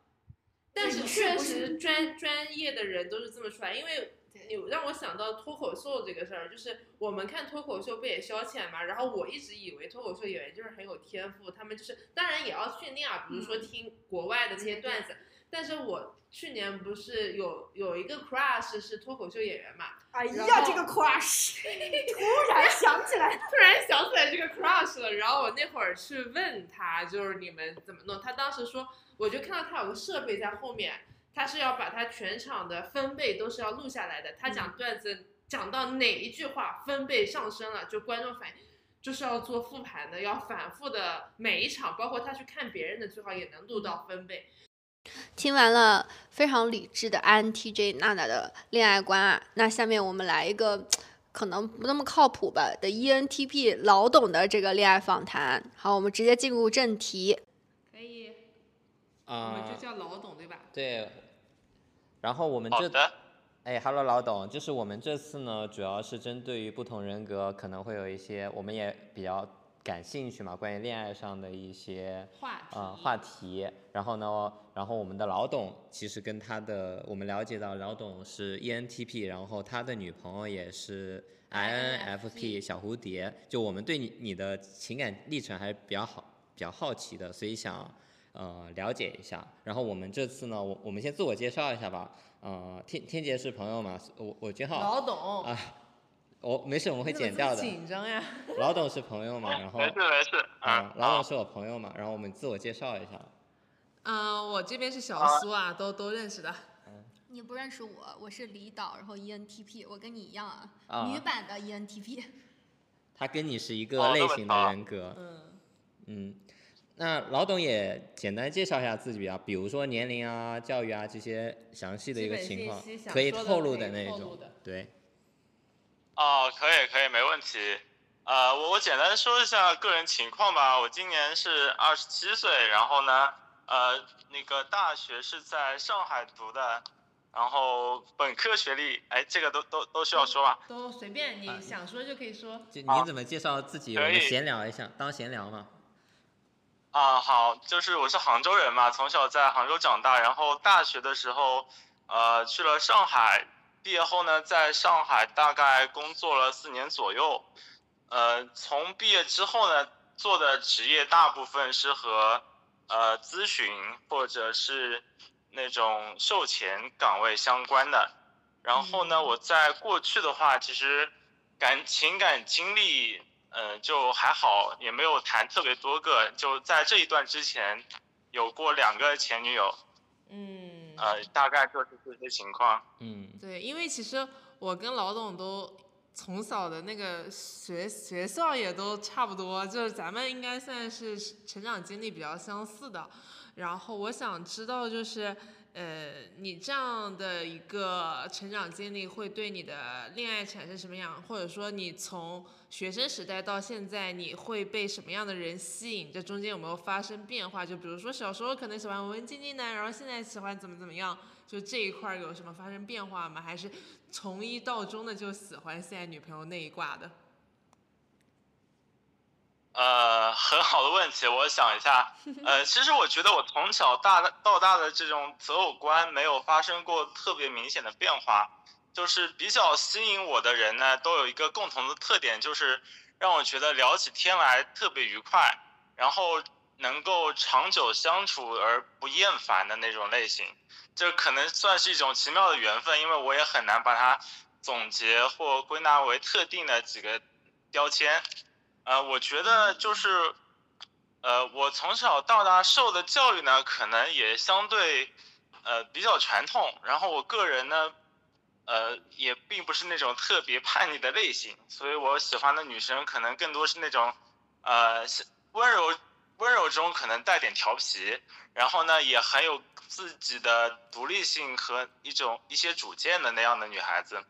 但是确实专专业的人都是这么出来，因为。有让我想到脱口秀这个事儿，就是我们看脱口秀不也消遣嘛？然后我一直以为脱口秀演员就是很有天赋，他们就是当然也要训练啊，比如说听国外的这些段子。但是我去年不是有有一个 crush 是脱口秀演员嘛？哎呀，这个 crush，(laughs) 突然想起来，突然想起来这个 crush 了。然后我那会儿去问他，就是你们怎么弄？他当时说，我就看到他有个设备在后面。他是要把他全场的分贝都是要录下来的。他讲段子讲到哪一句话分贝上升了，就观众反应就是要做复盘的，要反复的每一场，包括他去看别人的，最好也能录到分贝。听完了非常理智的 INTJ 娜娜的恋爱观啊，那下面我们来一个可能不那么靠谱吧的 ENTP 老董的这个恋爱访谈。好，我们直接进入正题。可以，啊，我们就叫老董对吧？对。然后我们这，哎，Hello，老董，就是我们这次呢，主要是针对于不同人格，可能会有一些，我们也比较感兴趣嘛，关于恋爱上的一些话题，啊，话题。然后呢，然后我们的老董其实跟他的，我们了解到老董是 ENTP，然后他的女朋友也是 INFP 小蝴蝶。就我们对你你的情感历程还是比较好，比较好奇的，所以想。呃，了解一下。然后我们这次呢，我我们先自我介绍一下吧。呃，天天杰是朋友嘛，我我君浩。老董。啊，我没事，我们会剪掉的。紧张呀。老董是朋友嘛，然后。没事没事。啊，老董是我朋友嘛，然后我们自我介绍一下。嗯，我这边是小苏啊，都都认识的。嗯。你不认识我，我是李导，然后 ENTP，我跟你一样啊，女版的 ENTP。他跟你是一个类型的人格。嗯。嗯。那老董也简单介绍一下自己啊，比如说年龄啊、教育啊这些详细的一个情况，可以透露的那种，对。哦，可以可以，没问题。呃，我我简单说一下个人情况吧。我今年是二十七岁，然后呢，呃，那个大学是在上海读的，然后本科学历，哎，这个都都都需要说吗？都随便，你想说就可以说。就你怎么介绍自己？我们闲聊一下，当闲聊嘛。啊，好，就是我是杭州人嘛，从小在杭州长大，然后大学的时候，呃，去了上海，毕业后呢，在上海大概工作了四年左右，呃，从毕业之后呢，做的职业大部分是和呃咨询或者是那种售前岗位相关的，然后呢，我在过去的话，其实感情感经历。嗯，就还好，也没有谈特别多个。就在这一段之前，有过两个前女友。嗯。呃，大概就是这些情况。嗯。对，因为其实我跟老董都从小的那个学学校也都差不多，就是咱们应该算是成长经历比较相似的。然后我想知道就是。呃，你这样的一个成长经历会对你的恋爱产生什么样？或者说，你从学生时代到现在，你会被什么样的人吸引？这中间有没有发生变化？就比如说小时候可能喜欢文文静静的，然后现在喜欢怎么怎么样？就这一块有什么发生变化吗？还是从一到终的就喜欢现在女朋友那一挂的？呃，很好的问题，我想一下。呃，其实我觉得我从小大到大的这种择偶观没有发生过特别明显的变化，就是比较吸引我的人呢，都有一个共同的特点，就是让我觉得聊起天来特别愉快，然后能够长久相处而不厌烦的那种类型。这可能算是一种奇妙的缘分，因为我也很难把它总结或归纳为特定的几个标签。呃，我觉得就是，呃，我从小到大受的教育呢，可能也相对，呃，比较传统。然后我个人呢，呃，也并不是那种特别叛逆的类型，所以我喜欢的女生可能更多是那种，呃，温柔温柔中可能带点调皮，然后呢，也很有自己的独立性和一种一些主见的那样的女孩子。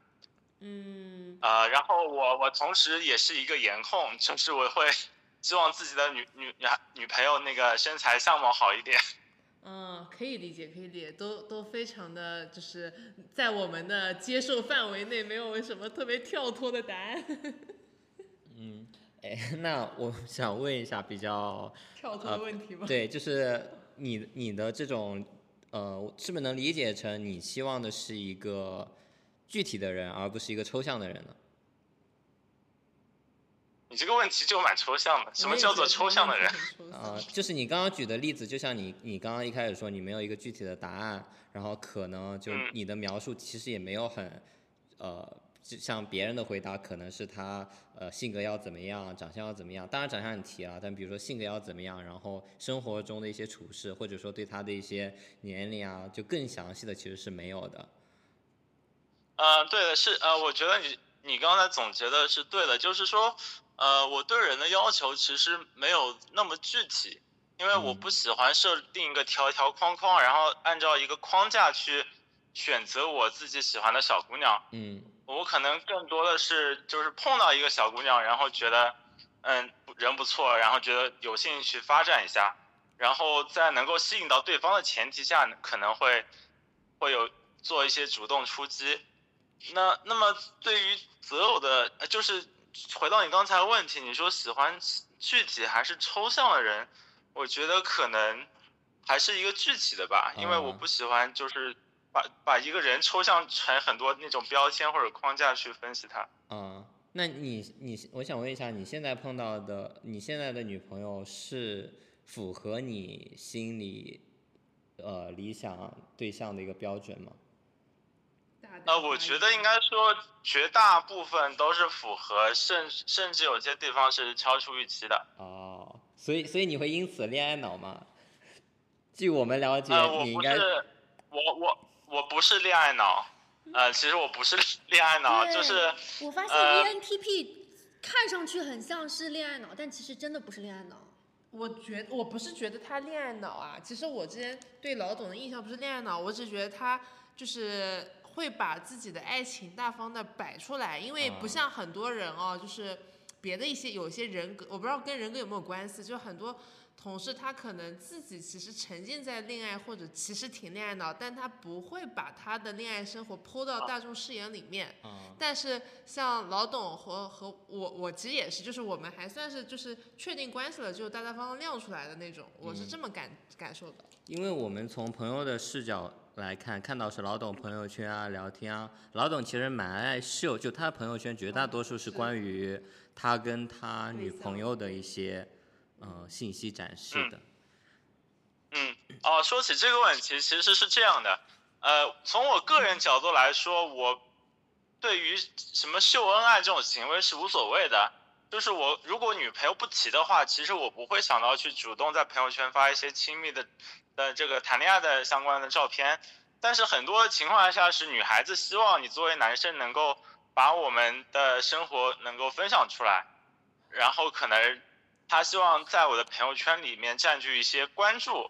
嗯。呃，然后我我同时也是一个颜控，就是我会 (laughs) 希望自己的女女女孩女朋友那个身材相貌好一点。(laughs) 嗯，可以理解，可以理解，都都非常的就是在我们的接受范围内，没有什么特别跳脱的答案。(laughs) 嗯，哎，那我想问一下比较跳脱的问题吗？对，就是你你的这种呃，是不是能理解成你希望的是一个具体的人，而不是一个抽象的人呢？你这个问题就蛮抽象的，什么叫做抽象的人？呃，就是你刚刚举的例子，就像你你刚刚一开始说你没有一个具体的答案，然后可能就嗯你的描述其实也没有很呃，就像别人的回答可能是他呃性格要怎么样，长相要怎么样，当然长相你提了，但比如说性格要怎么样，然后生活中的一些处事，或者说对他的一些年龄啊，就更详细的其实是没有的。呃，对的，是呃，我觉得你你刚才总结的是对的，就是说，呃，我对人的要求其实没有那么具体，因为我嗯不喜欢设定一个条条框框，然后按照一个框架去选择我自己喜欢的小姑娘。嗯我可能更多的是就是碰到一个小姑娘，然后觉得，嗯，人不错，然后觉得有兴趣发展一下，然后在能够吸引到对方的前提下，可能会会有做一些主动出击。那那么对于择偶的，呃就是回到你刚才的问题，你说喜欢具体还是抽象的人，我觉得可能还是一个具体的吧，因为我嗯不喜欢就是把把一个人抽象成很多那种标签或者框架去分析他。嗯、那你你我想问一下，你现在碰到的你现在的女朋友是符合你心里呃理想对象的一个标准吗？呃，我觉得应该说绝大部分都是符合，甚甚至有些地方是超出预期的。哦，所以所以你会因此恋爱脑吗？据我们了解，呃，我你应该不是，我我我不是恋爱脑，呃，其实我不是恋爱脑，就是我发现呃 ENTP 看上去很像是恋爱脑，但其实真的不是恋爱脑。我觉我不是觉得他恋爱脑啊，其实我之前对老董的印象不是恋爱脑，我只觉得他就是会把自己的爱情大方的摆出来，因为不啊像很多人哦，就是别的一些有些人格，我不知道跟人格有没有关系，就很多同事他可能自己其实沉浸在恋爱或者其实挺恋爱脑，但他不会把他的恋爱生活抛到大众视野里面。啊、但是像老董和和我，我其实也是，就是我们还算是就是确定关系了，就大大方方亮出来的那种，我是这么感、感受的。因为我们从朋友的视角来看，看到是老董朋友圈啊、聊天啊，老董其实蛮爱秀，就他的朋友圈绝大多数是关于他跟他女朋友的一些呃信息展示的。嗯，哦，说起这个问题，其实是这样的，呃，从我个人角度来说，我对于什么秀恩爱这种行为是无所谓的。就是我如果女朋友不提的话，其实我不会想到去主动在朋友圈发一些亲密的的这个谈恋爱的相关的照片。但是很多情况下是女孩子希望你作为男生能够把我们的生活能够分享出来，然后可能她希望在我的朋友圈里面占据一些关注，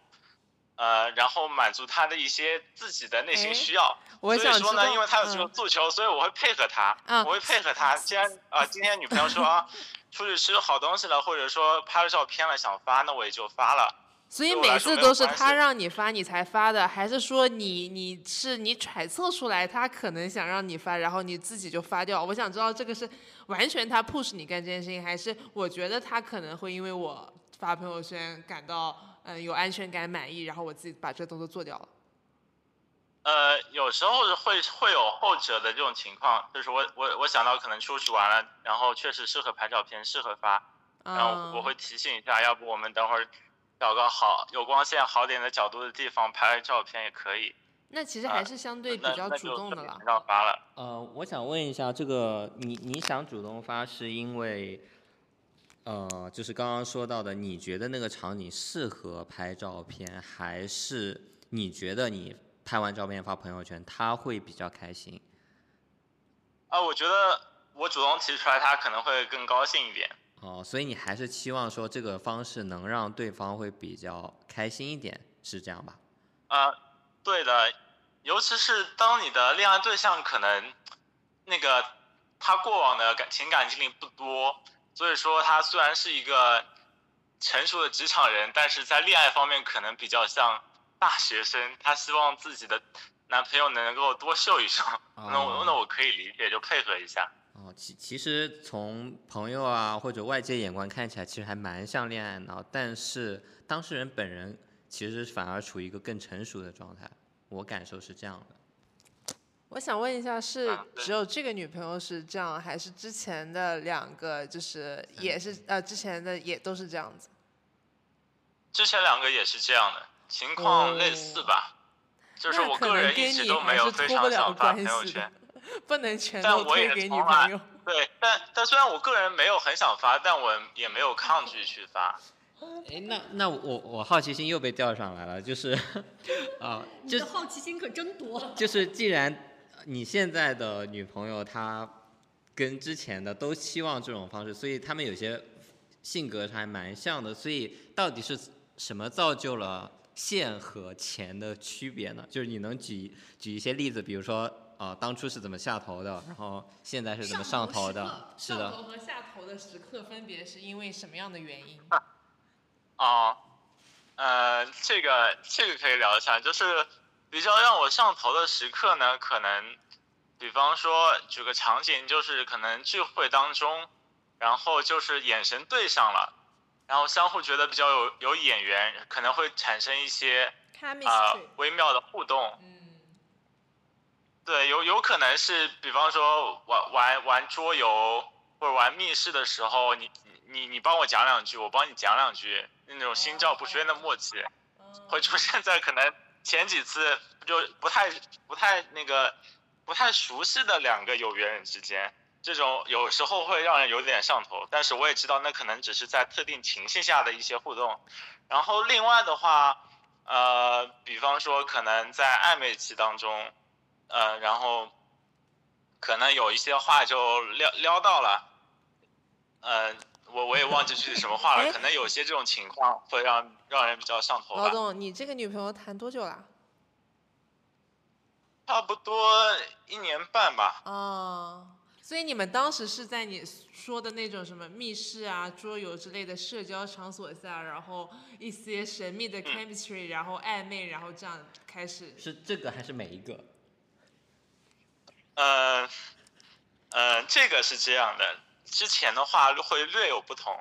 呃，然后满足她的一些自己的内心需要。所以说呢，因为她有这个嗯诉求，所以我会配合她，啊我会配合她。既然啊、今天女朋友说啊，出去吃好东西了，或者说拍了照片了想发，那我也就发了。所以每次都是他让你发你才发的，还是说你你是你揣测出来他可能想让你发，然后你自己就发掉？我想知道这个是完全他 push 你干这件事情，还是我觉得他可能会因为我发朋友圈感到嗯有安全感满意，然后我自己把这个动作做掉了。呃，有时候会会有后者的这种情况，就是我我我想到可能出去玩了，然后确实适合拍照片，适合发，然后我会提醒一下，要不我们等会儿找个好有光线好点的角度的地方拍个照片也可以。那其实还是相对比较主那那就动的了。要发了。呃，我想问一下，这个你你想主动发，是因为，呃，就是刚刚说到的，你觉得那个场景适合拍照片，还是你觉得你拍完照片发朋友圈，他会比较开心？啊，我觉得我主动提出来，他可能会更高兴一点。哦，所以你还是期望说这个方式能让对方会比较开心一点，是这样吧？啊，对的，尤其是当你的恋爱对象可能那个他过往的感情感经历不多，所以说他虽然是一个成熟的职场人，但是在恋爱方面可能比较像大学生。他希望自己的男朋友能够多秀一秀，那我那我可以理解，就配合一下。哦，其其实从朋友啊或者外界眼光看起来，其实还蛮像恋爱脑，但是当事人本人其实反而处于一个更成熟的状态，我感受是这样的。我想问一下，是只有这个女朋友是这样，还是之前的两个就是也是呃之前的也都是这样子？之前两个也是这样的情况类似吧，就是我那可能个人一跟你直都没还是有非脱不了常想发关系朋友圈的。，不能全但我也都推给女朋友。对，但但虽然我个人没有很想发，但我也没有抗拒去发。哎，(laughs) 那那我我好奇心又被钓上来了，就是啊，(laughs) 就好奇心可真多。就是既然你现在的女朋友她跟之前的都期望这种方式，所以他们有些性格还蛮像的，所以到底是什么造就了线和钱的区别呢？就是你能举举一些例子，比如说呃当初是怎么下头的，然后现在是怎么上头的？是的，上头和下头的时刻分别是因为什么样的原因？啊，(laughs) 呃，这个这个可以聊一下，就是比较让我上头的时刻呢，可能，比方说举个场景，就是可能聚会当中，然后就是眼神对上了，然后相互觉得比较有有眼缘，可能会产生一些啊、微妙的互动。嗯，对，有有可能是，比方说玩玩玩桌游或者玩密室的时候，你你你帮我讲两句，我帮你讲两句，那种心照不宣的默契，(laughs) 会出现在可能前几次就不太不太那个不太熟悉的两个有缘人之间，这种有时候会让人有点上头，但是我也知道那可能只是在特定情境下的一些互动。然后另外的话，呃，比方说可能在暧昧期当中。呃，然后可能有一些话就撩撩到了，呃，我我也忘记具体什么话了，(laughs) 哎可能有些这种情况会让让人比较上头吧，老董，你这个女朋友谈多久了？差不多一年半吧。哦，所以你们当时是在你说的那种什么密室啊、桌游之类的社交场所下，然后一些神秘的 chemistry，、然后暧昧，然后这样开始。是这个还是每一个？呃，呃，这个是这样的，之前的话会略有不同。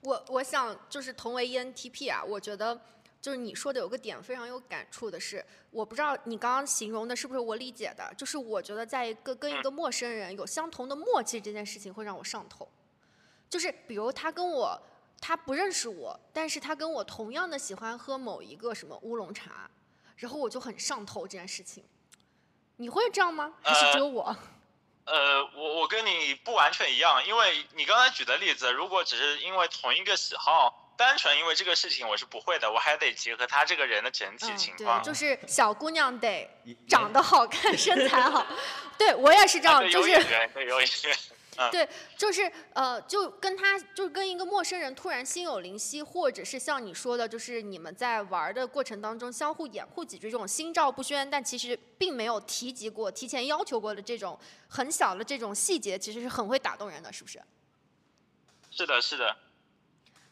我我想就是同为 ENTP 啊，我觉得就是你说的有个点非常有感触的是，我不知道你刚刚形容的是不是我理解的，就是我觉得在一个跟一个陌生人有相同的默契这件事情会让我上头，就是比如他跟我他不认识我，但是他跟我同样的喜欢喝某一个什么乌龙茶，然后我就很上头这件事情。你会这样吗？还是只有我？(laughs) 呃，我我跟你不完全一样，因为你刚才举的例子，如果只是因为同一个喜好，单纯因为这个事情我是不会的，我还得结合他这个人的整体嗯，对情况。，就是小姑娘得长得好看，(laughs) 身材好。对我也是这样，啊就是有眼缘，对有眼缘。对，就是呃，就跟他，就是跟一个陌生人突然心有灵犀，或者是像你说的，就是你们在玩的过程当中相互掩护几句，这种心照不宣，但其实并没有提及过、提前要求过的这种很小的这种细节，其实是很会打动人的，是不是？是的，是的。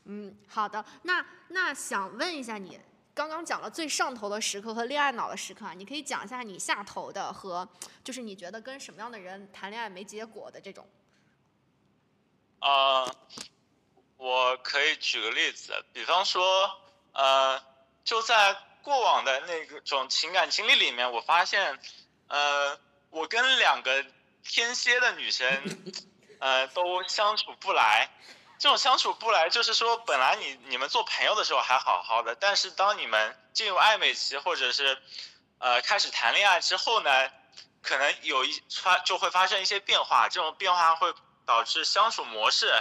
嗯，好的，那那想问一下你，刚刚讲了最上头的时刻和恋爱脑的时刻啊，你可以讲一下你下头的和就是你觉得跟什么样的人谈恋爱没结果的这种。呃，我可以举个例子，比方说，呃，就在过往的那种情感经历里面，我发现，呃，我跟两个天蝎的女生，呃，都相处不来。这种相处不来，就是说，本来你你们做朋友的时候还好好的，但是当你们进入暧昧期或者是呃开始谈恋爱之后呢，可能有一发就会发生一些变化，这种变化会导致相处模式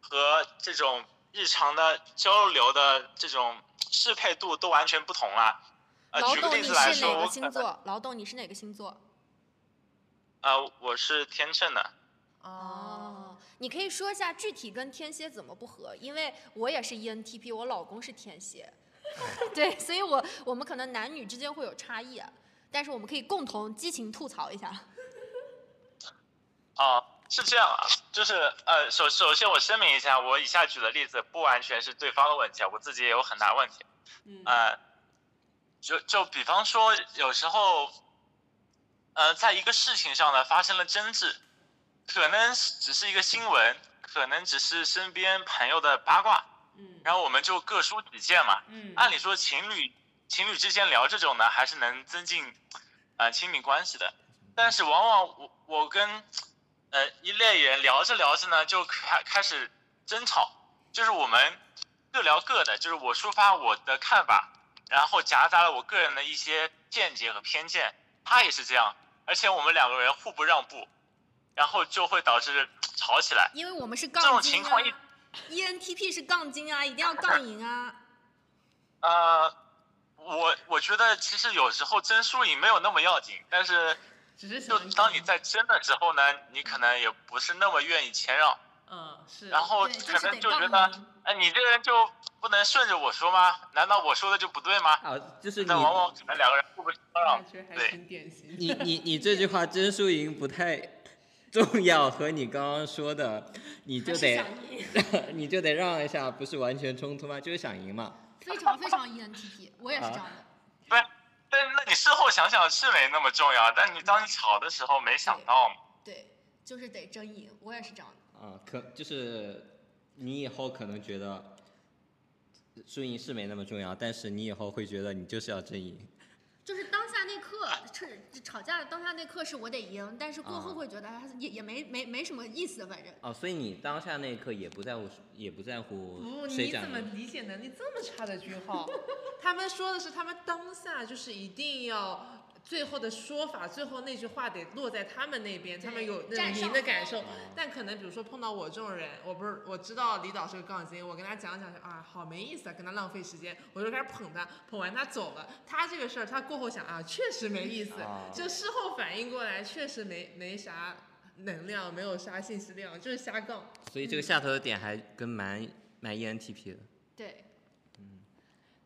和这种日常的交流的这种适配度都完全不同了。呃，举个劳动你例子来说，是哪个我星座？劳动你是哪个星座？呃，我是天秤的。哦，你可以说一下具体跟天蝎怎么不合？因为我也是 ENTP，我老公是天蝎，(laughs) 对，所以我我们可能男女之间会有差异，啊但是我们可以共同激情吐槽一下。啊，是这样啊，就是呃，首首先我声明一下，我以下举的例子不完全是对方的问题，我自己也有很大问题。嗯呃，就就比方说，有时候，呃，在一个事情上呢发生了争执，可能只是一个新闻，可能只是身边朋友的八卦，嗯然后我们就各抒己见嘛。嗯按理说，情侣情侣之间聊这种呢，还是能增进呃亲密关系的。但是往往我我跟呃一类人聊着聊着呢，就开开始争吵，就是我们各聊各的，就是我抒发我的看法，然后夹杂了我个人的一些见解和偏见，他也是这样，而且我们两个人互不让步，然后就会导致吵起来。因为我们是这种杠精啊情况一，ENTP 是杠精啊，一定要杠 (laughs) 赢啊。呃，我我觉得其实有时候争输赢没有那么要紧，但是只是就想当你在争的时候呢，你可能也不是那么愿意谦让，嗯是，然后，可能就觉得。哎，你这个人就不能顺着我说吗？难道我说的就不对吗？啊，就是你但往往可能两个人互不相让对。你你你这句话真输赢不太重要，和你刚刚说的，你就得，(laughs) 你就得让一下，不是完全冲突吗？就是想赢嘛。非常非常 ENTP，我也是这样的。不是？但那你事后想想是没那么重要，但你当你吵的时候没想到嘛。对，就是得争赢，我也是这样的。啊，可就是你以后可能觉得输赢是没那么重要，但是你以后会觉得你就是要争赢。就是当下那刻，吵吵架的当下那刻是我得赢，但是过后啊会觉得也也没没没什么意思，反正。哦，所以你当下那一刻也不在乎，也不在乎不，你怎么理解能力这么差的句号？(laughs) 他们说的是他们当下就是一定要最后的说法，最后那句话得落在他们那边，他们有那种占上风赢的感受哦。但可能比如说碰到我这种人，我不是我知道李导是个杠精，我跟他讲讲啊，好没意思啊，跟他浪费时间，我就开始捧他，捧完他走了。他这个事儿他过后想啊，确实没意思哦，就事后反应过来，确实没没啥。能量没有啥信息量，就是瞎杠。所以这个下头的点还跟蛮蛮 E ENTP 的。对，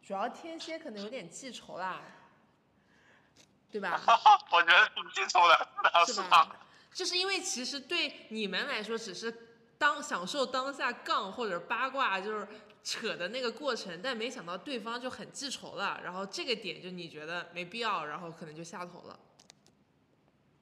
主要天蝎可能有点记仇啦，对吧？(laughs) 我觉得挺记仇的，是是吧？就是因为其实对你们来说，只是当享受当下杠或者八卦，就是扯的那个过程，但没想到对方就很记仇了，然后这个点就你觉得没必要，然后可能就下头了。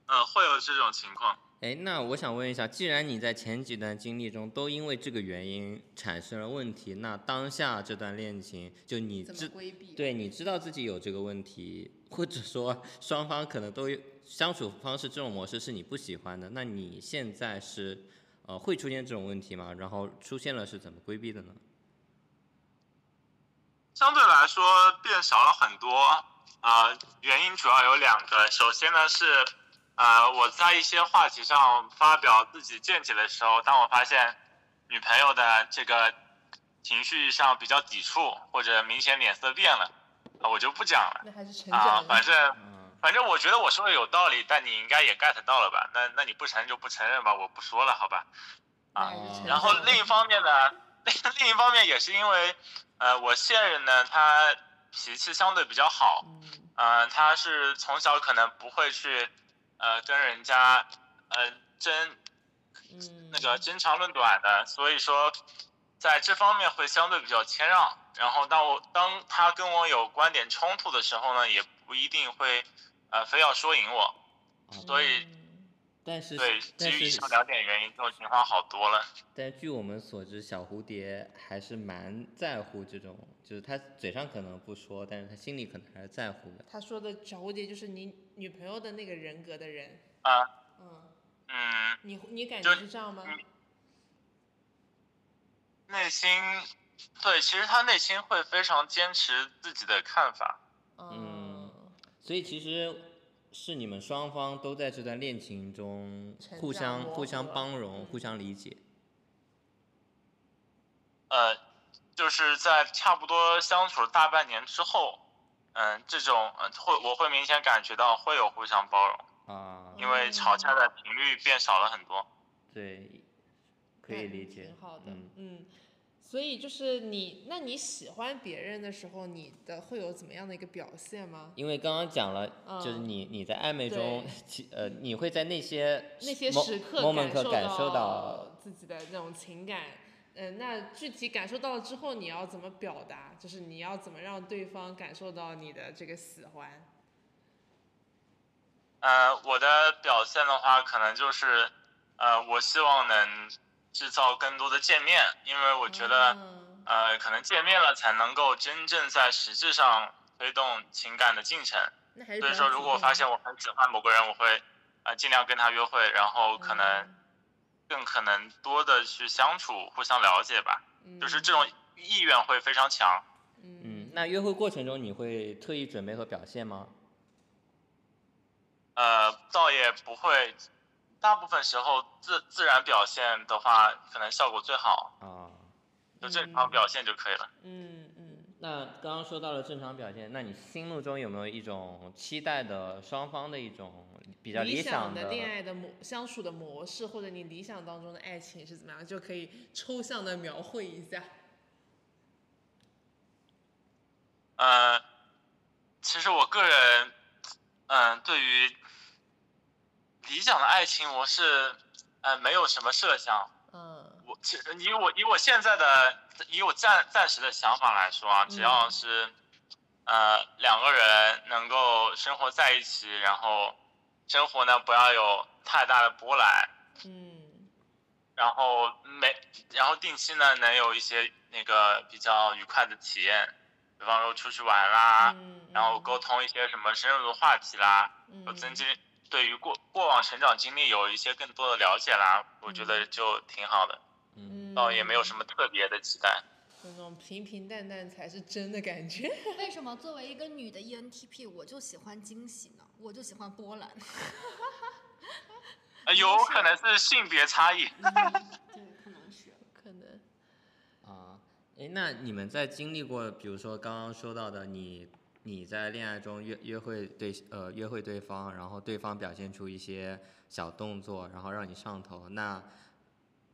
嗯，会有这种情况。哎，那我想问一下，既然你在前几段经历中都因为这个原因产生了问题，那当下这段恋情，就你怎么知规避？对你知道自己有这个问题，或者说双方可能都有相处方式这种模式是你不喜欢的，那你现在是呃会出现这种问题吗？然后出现了是怎么规避的呢？相对来说变少了很多，啊、原因主要有两个。首先呢是，呃，我在一些话题上发表自己见解的时候，当我发现女朋友的这个情绪上比较抵触，或者明显脸色变了，啊我就不讲了。那还是成啊。反正嗯，反正我觉得我说的有道理，但你应该也 get 到了吧？那那你不承认就不承认吧，我不说了，好吧？啊然后另一方面呢，另另一方面也是因为，呃，我现任呢，他脾气相对比较好，嗯呃，他是从小可能不会去，呃，跟人家，呃，争嗯，那个争长论短的，所以说，在这方面会相对比较谦让。然后当我当他跟我有观点冲突的时候呢，也不一定会，呃，非要说赢我。所以嗯但是对，基于以上两点原因，这种情况好多了。但据我们所知，小蝴蝶还是蛮在乎这种，就是他嘴上可能不说，但是他心里可能还是在乎的。他说的小蝴蝶就是你女朋友的那个人格的人。啊，嗯，嗯，你你感觉是这样吗？嗯内心，对，其实他内心会非常坚持自己的看法。嗯所以其实是你们双方都在这段恋情中互相互相包容、嗯互相理解。呃，就是在差不多相处了大半年之后，嗯、这种呃会我会明显感觉到会有互相包容，啊，因为吵架的频率变少了很多。对，可以理解挺好的。嗯，嗯，所以就是你，那你喜欢别人的时候，你的会有怎么样的一个表现吗？因为刚刚讲了，嗯就是你你在暧昧中，其呃，你会在那些那些时刻 moment 感受到，自己的那种情感。嗯，那具体感受到了之后，你要怎么表达？就是你要怎么让对方感受到你的这个喜欢？呃，我的表现的话，可能就是，呃，我希望能制造更多的见面，因为我觉得，嗯呃，可能见面了才能够真正在实质上推动情感的进程。所以说，如果我发现我很喜欢某个人，我会呃尽量跟他约会，然后可能嗯更可能多的去相处，互相了解吧。就是这种意愿会非常强。嗯嗯，那约会过程中你会特意准备和表现吗？呃，倒也不会，大部分时候自自然表现的话，可能效果最好，啊，就正常表现就可以了。嗯嗯那刚刚说到了正常表现，那你心目中有没有一种期待的双方的一种比较理想的恋爱的模相处的模式，或者你理想当中的爱情是怎么样，就可以抽象的描绘一下。呃，其实我个人，嗯、对于理想的爱情模式，呃，没有什么设想。嗯。我其实以我以我现在的以我暂暂时的想法来说啊，只要是、呃两个人能够生活在一起，然后生活呢不要有太大的波澜，嗯。然后每然后定期呢能有一些那个比较愉快的体验，比方说出去玩啦，嗯，然后沟通一些什么深入的话题啦，有嗯增进对于过过往成长经历有一些更多的了解啦，我觉得就挺好的，嗯，倒也没有什么特别的期待。那种平平淡淡才是真的感觉。为什么作为一个女的 E ENTP，我就喜欢惊喜呢？我就喜欢波澜。呃有可能是性别差异。对，可能是。可能，啊，哎，那你们在经历过，比如说刚刚说到的你。你在恋爱中约约会对呃约会对方，然后对方表现出一些小动作，然后让你上头。那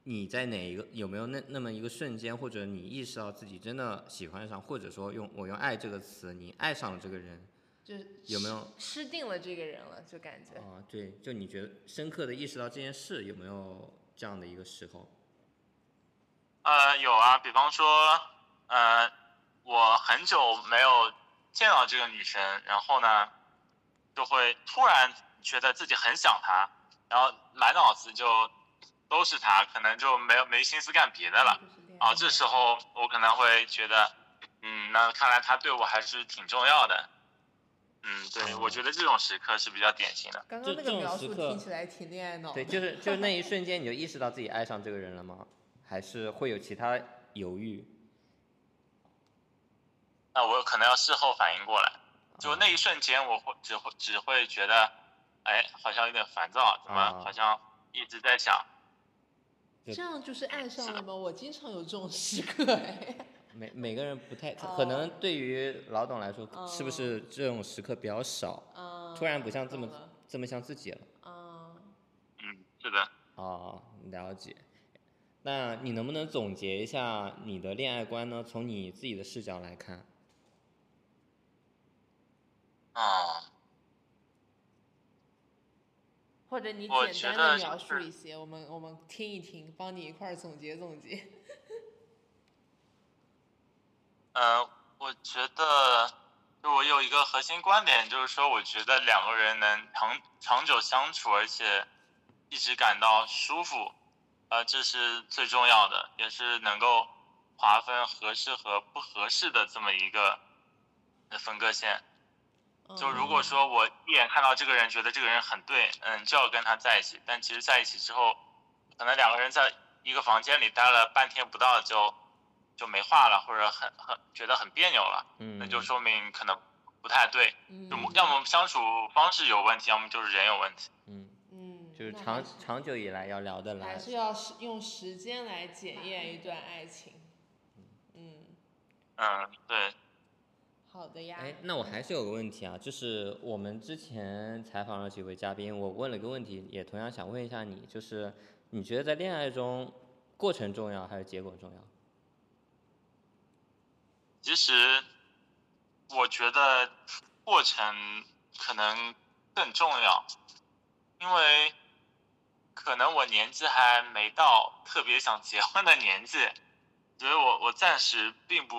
你在哪一个有没有那那么一个瞬间，或者你意识到自己真的喜欢上，或者说用我用爱这个词，你爱上了这个人就是有没有吃定了这个人了，就感觉。啊？对，就你觉得深刻的意识到这件事，有没有这样的一个时候？呃，有啊，比方说，呃，我很久没有见到这个女生，然后呢，就会突然觉得自己很想她，然后满脑子就都是她，可能就没有没心思干别的了。啊，这时候我可能会觉得，嗯，那看来她对我还是挺重要的。嗯，对，我觉得这种时刻是比较典型的。刚刚那这这种个描述听起来挺恋爱脑的。对，就是就是那一瞬间 (laughs) 你就意识到自己爱上这个人了吗？还是会有其他犹豫？那我可能要事后反应过来，就那一瞬间，我会只会只会觉得，哎，好像有点烦躁，怎么啊好像一直在想，就这样就是爱上了吗？(laughs) 我经常有这种时刻哎。(laughs) 每每个人不太，哦可能对于老董来说，哦是不是这种时刻比较少？嗯。突然不像这么这么像自己了。嗯，嗯，是的，哦，了解。那你能不能总结一下你的恋爱观呢？从你自己的视角来看。哦，或者你我简单的描述一些，我们我们听一听，帮你一块儿总结总结。(laughs) 呃，我觉得就我有一个核心观点，就是说，我觉得两个人能长长久相处，而且一直感到舒服，呃，这是最重要的，也是能够划分合适和不合适的这么一个呃分割线。就如果说我一眼看到这个人，觉得这个人很对，嗯，就要跟他在一起。但其实在一起之后，可能两个人在一个房间里待了半天不到就就没话了，或者很很觉得很别扭了，嗯，那就说明可能不太对。嗯，就要么相处方式有问题，要么就是人有问题。嗯，嗯，就是长长久以来要聊得来还。是要时用时间来检验一段爱情。嗯，嗯，对，好的呀。哎，那我还是有个问题啊，就是我们之前采访了几位嘉宾，我问了个问题，也同样想问一下你，就是你觉得在恋爱中，过程重要还是结果重要？其实我觉得过程可能更重要，因为可能我年纪还没到特别想结婚的年纪，所以我我暂时并不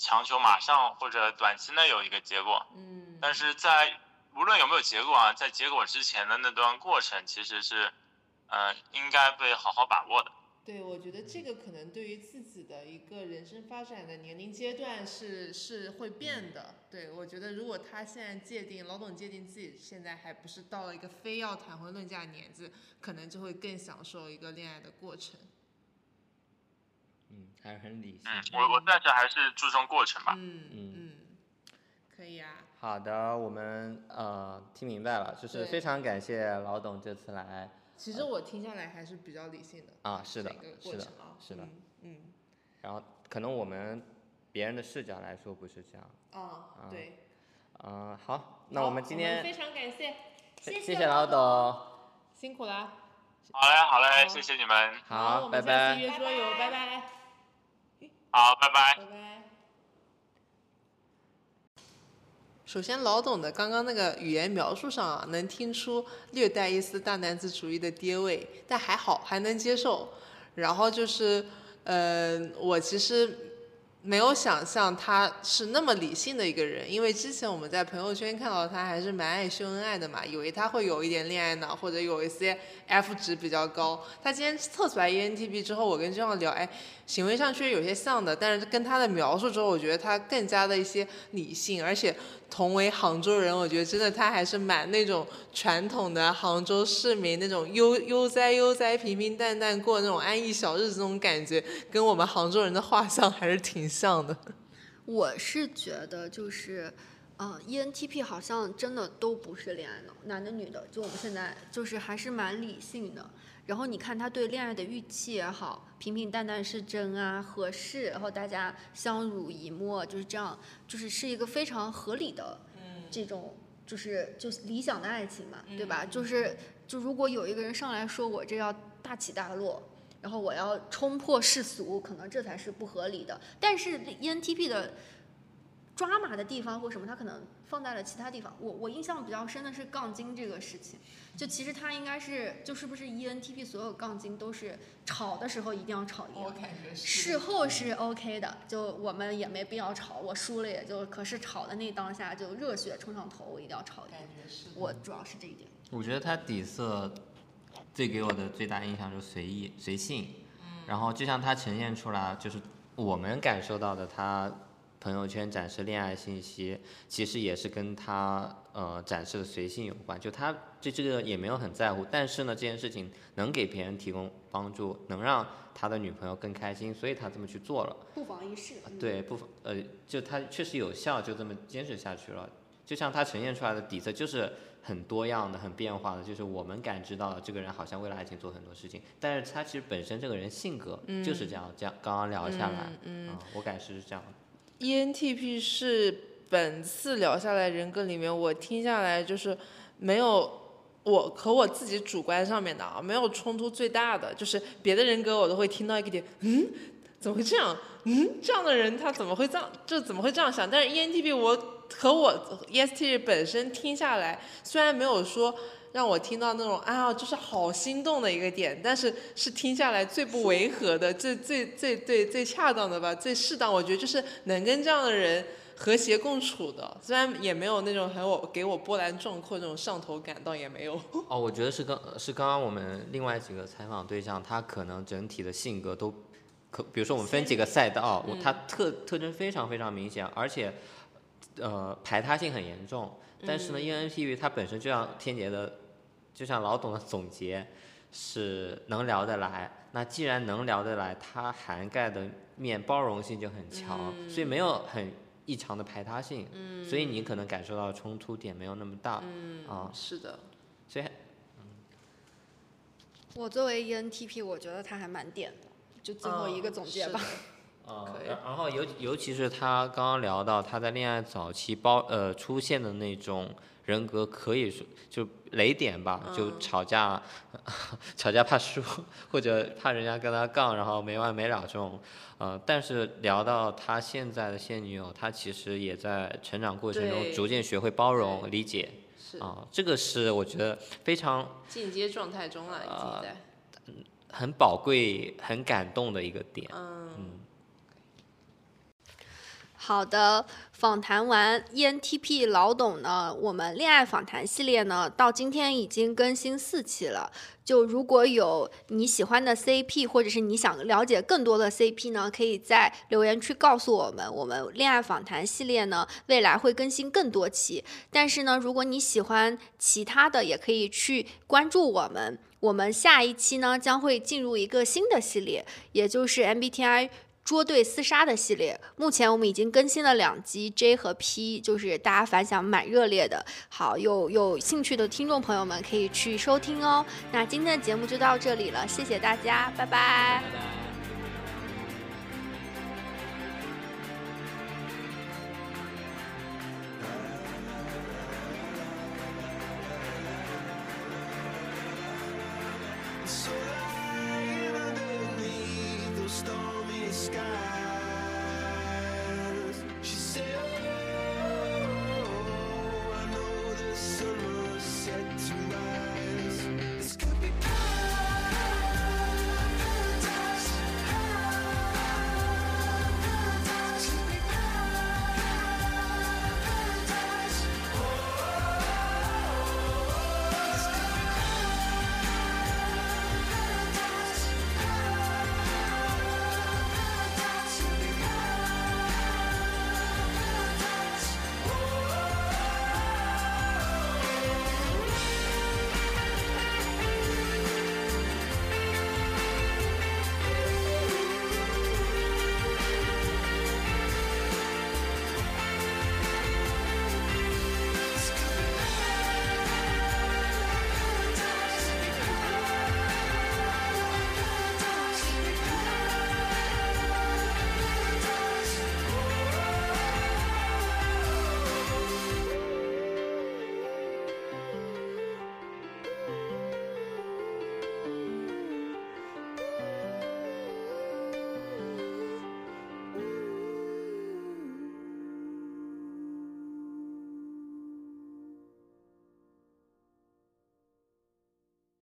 强求马上或者短期内有一个结果。嗯，但是在无论有没有结果啊，在结果之前的那段过程，其实是，呃，应该被好好把握的。对，我觉得这个可能对于自己的一个人生发展的年龄阶段是是会变的。对，我觉得如果他现在界定老董界定自己现在还不是到了一个非要谈婚论嫁的年纪，可能就会更享受一个恋爱的过程。嗯，还是很理性。嗯，我我暂时还是注重过程吧。嗯嗯嗯，可以啊。好的，我们呃听明白了，就是非常感谢老董这次来其实我听下来还是比较理性的。啊，是的是的是的。嗯嗯然后可能我们别人的视角来说不是这样。啊，对。嗯，好，那我们今天非常感谢，谢谢老董，辛苦了。好嘞，好嘞，好谢谢你们。好，我拜拜们下次。约桌游，拜拜，好，拜拜。拜拜。首先，老董的刚刚那个语言描述上啊，能听出略带一丝大男子主义的爹味，但还好，还能接受。然后就是，呃，我其实没有想象他是那么理性的一个人，因为之前我们在朋友圈看到他还是蛮爱秀恩爱的嘛，以为他会有一点恋爱脑，或者有一些 F 值比较高。他今天测出来 ENTP 之后，我跟这样聊，哎，行为上确实有些像的，但是跟他的描述之后，我觉得他更加的一些理性，而且同为杭州人，我觉得真的他还是蛮那种传统的杭州市民那种悠悠哉悠哉、平平淡淡过那种安逸小日子那种感觉，跟我们杭州人的画像还是挺像的。(laughs) 我是觉得就是，嗯、e n t p 好像真的都不是恋爱脑，男的女的，就我们现在就是还是蛮理性的。然后你看他对恋爱的预期也好，平平淡淡是真啊，合适，然后大家相濡以沫，就是这样，就是是一个非常合理的这种，就是就是理想的爱情嘛，对吧？就是就如果有一个人上来说我这要大起大落，然后我要冲破世俗，可能这才是不合理的。但是 ENTP 的抓马的地方或什么，他可能放在了其他地方。我我印象比较深的是杠精这个事情，就其实他应该是就是不是 ENTP 所有杠精都是吵的时候一定要吵赢，事后是 OK 的，就我们也没必要吵，我输了也就，可是吵的那当下就热血冲上头，我一定要吵赢。我主要是这一点。我觉得他底色最给我的最大印象就是随意、随性。然后就像他呈现出来，就是我们感受到的他朋友圈展示恋爱信息，其实也是跟他呃展示的随性有关。就他对这个也没有很在乎，但是呢，这件事情能给别人提供帮助，能让他的女朋友更开心，所以他这么去做了。不妨一试。嗯，对，不妨呃，就他确实有效，就这么坚持下去了。就像他呈现出来的底色，就是很多样的、很变化的，就是我们感知到了这个人好像为了爱情做很多事情，但是他其实本身这个人性格就是这样。这样刚刚聊下来，嗯嗯，我感是这样的。ENTP 是本次聊下来人格里面，我听下来就是没有我和我自己主观上面的啊，没有冲突最大的，就是别的人格我都会听到一个点，嗯，怎么会这样？嗯，这样的人他怎么会这样？这怎么会这样想？但是 E ENTP 我和我 ESTJ 本身听下来，虽然没有说。让我听到那种啊，就是好心动的一个点，但是是听下来最不违和的、最最最最最恰当的吧，最适当。我觉得就是能跟这样的人和谐共处的，虽然也没有那种很我给我波澜壮阔那种上头感，倒也没有。(laughs) 哦，我觉得是刚是刚刚我们另外几个采访对象，他可能整体的性格都可，比如说我们分几个赛道，我他特特征非常非常明显，而且呃排他性很严重。但是呢，ENTP 它本身就像天杰的，就像老董的总结，是能聊得来。那既然能聊得来，它涵盖的面包容性就很强，所以没有很异常的排他性。嗯所以你可能感受到冲突点没有那么大。啊，是的，所以我作为 ENTP，我觉得他还蛮点的。就最后一个总结吧。啊可以，然然后尤尤其是他刚刚聊到他在恋爱早期包呃出现的那种人格，可以说就雷点吧，就嗯吵架，(laughs) 吵架怕输，或者怕人家跟他杠，然后没完没了这种，呃，但是聊到他现在的现女友，他其实也在成长过程中逐渐学会包容、对理解是啊，这个是我觉得非常进阶状态中了，已啊经在。很宝贵、很感动的一个点。嗯，嗯，好的，访谈完 ENTP 老董呢，我们恋爱访谈系列呢，到今天已经更新四期了。就如果有你喜欢的 CP，或者是你想了解更多的 CP 呢，可以在留言区告诉我们。我们恋爱访谈系列呢，未来会更新更多期。但是呢，如果你喜欢其他的，也可以去关注我们。我们下一期呢，将会进入一个新的系列，也就是 MBTI 捉对厮杀的系列，目前我们已经更新了两集，J 和 P，就是大家反响蛮热烈的。好，有有兴趣的听众朋友们可以去收听哦。那今天的节目就到这里了，谢谢大家，拜拜拜拜。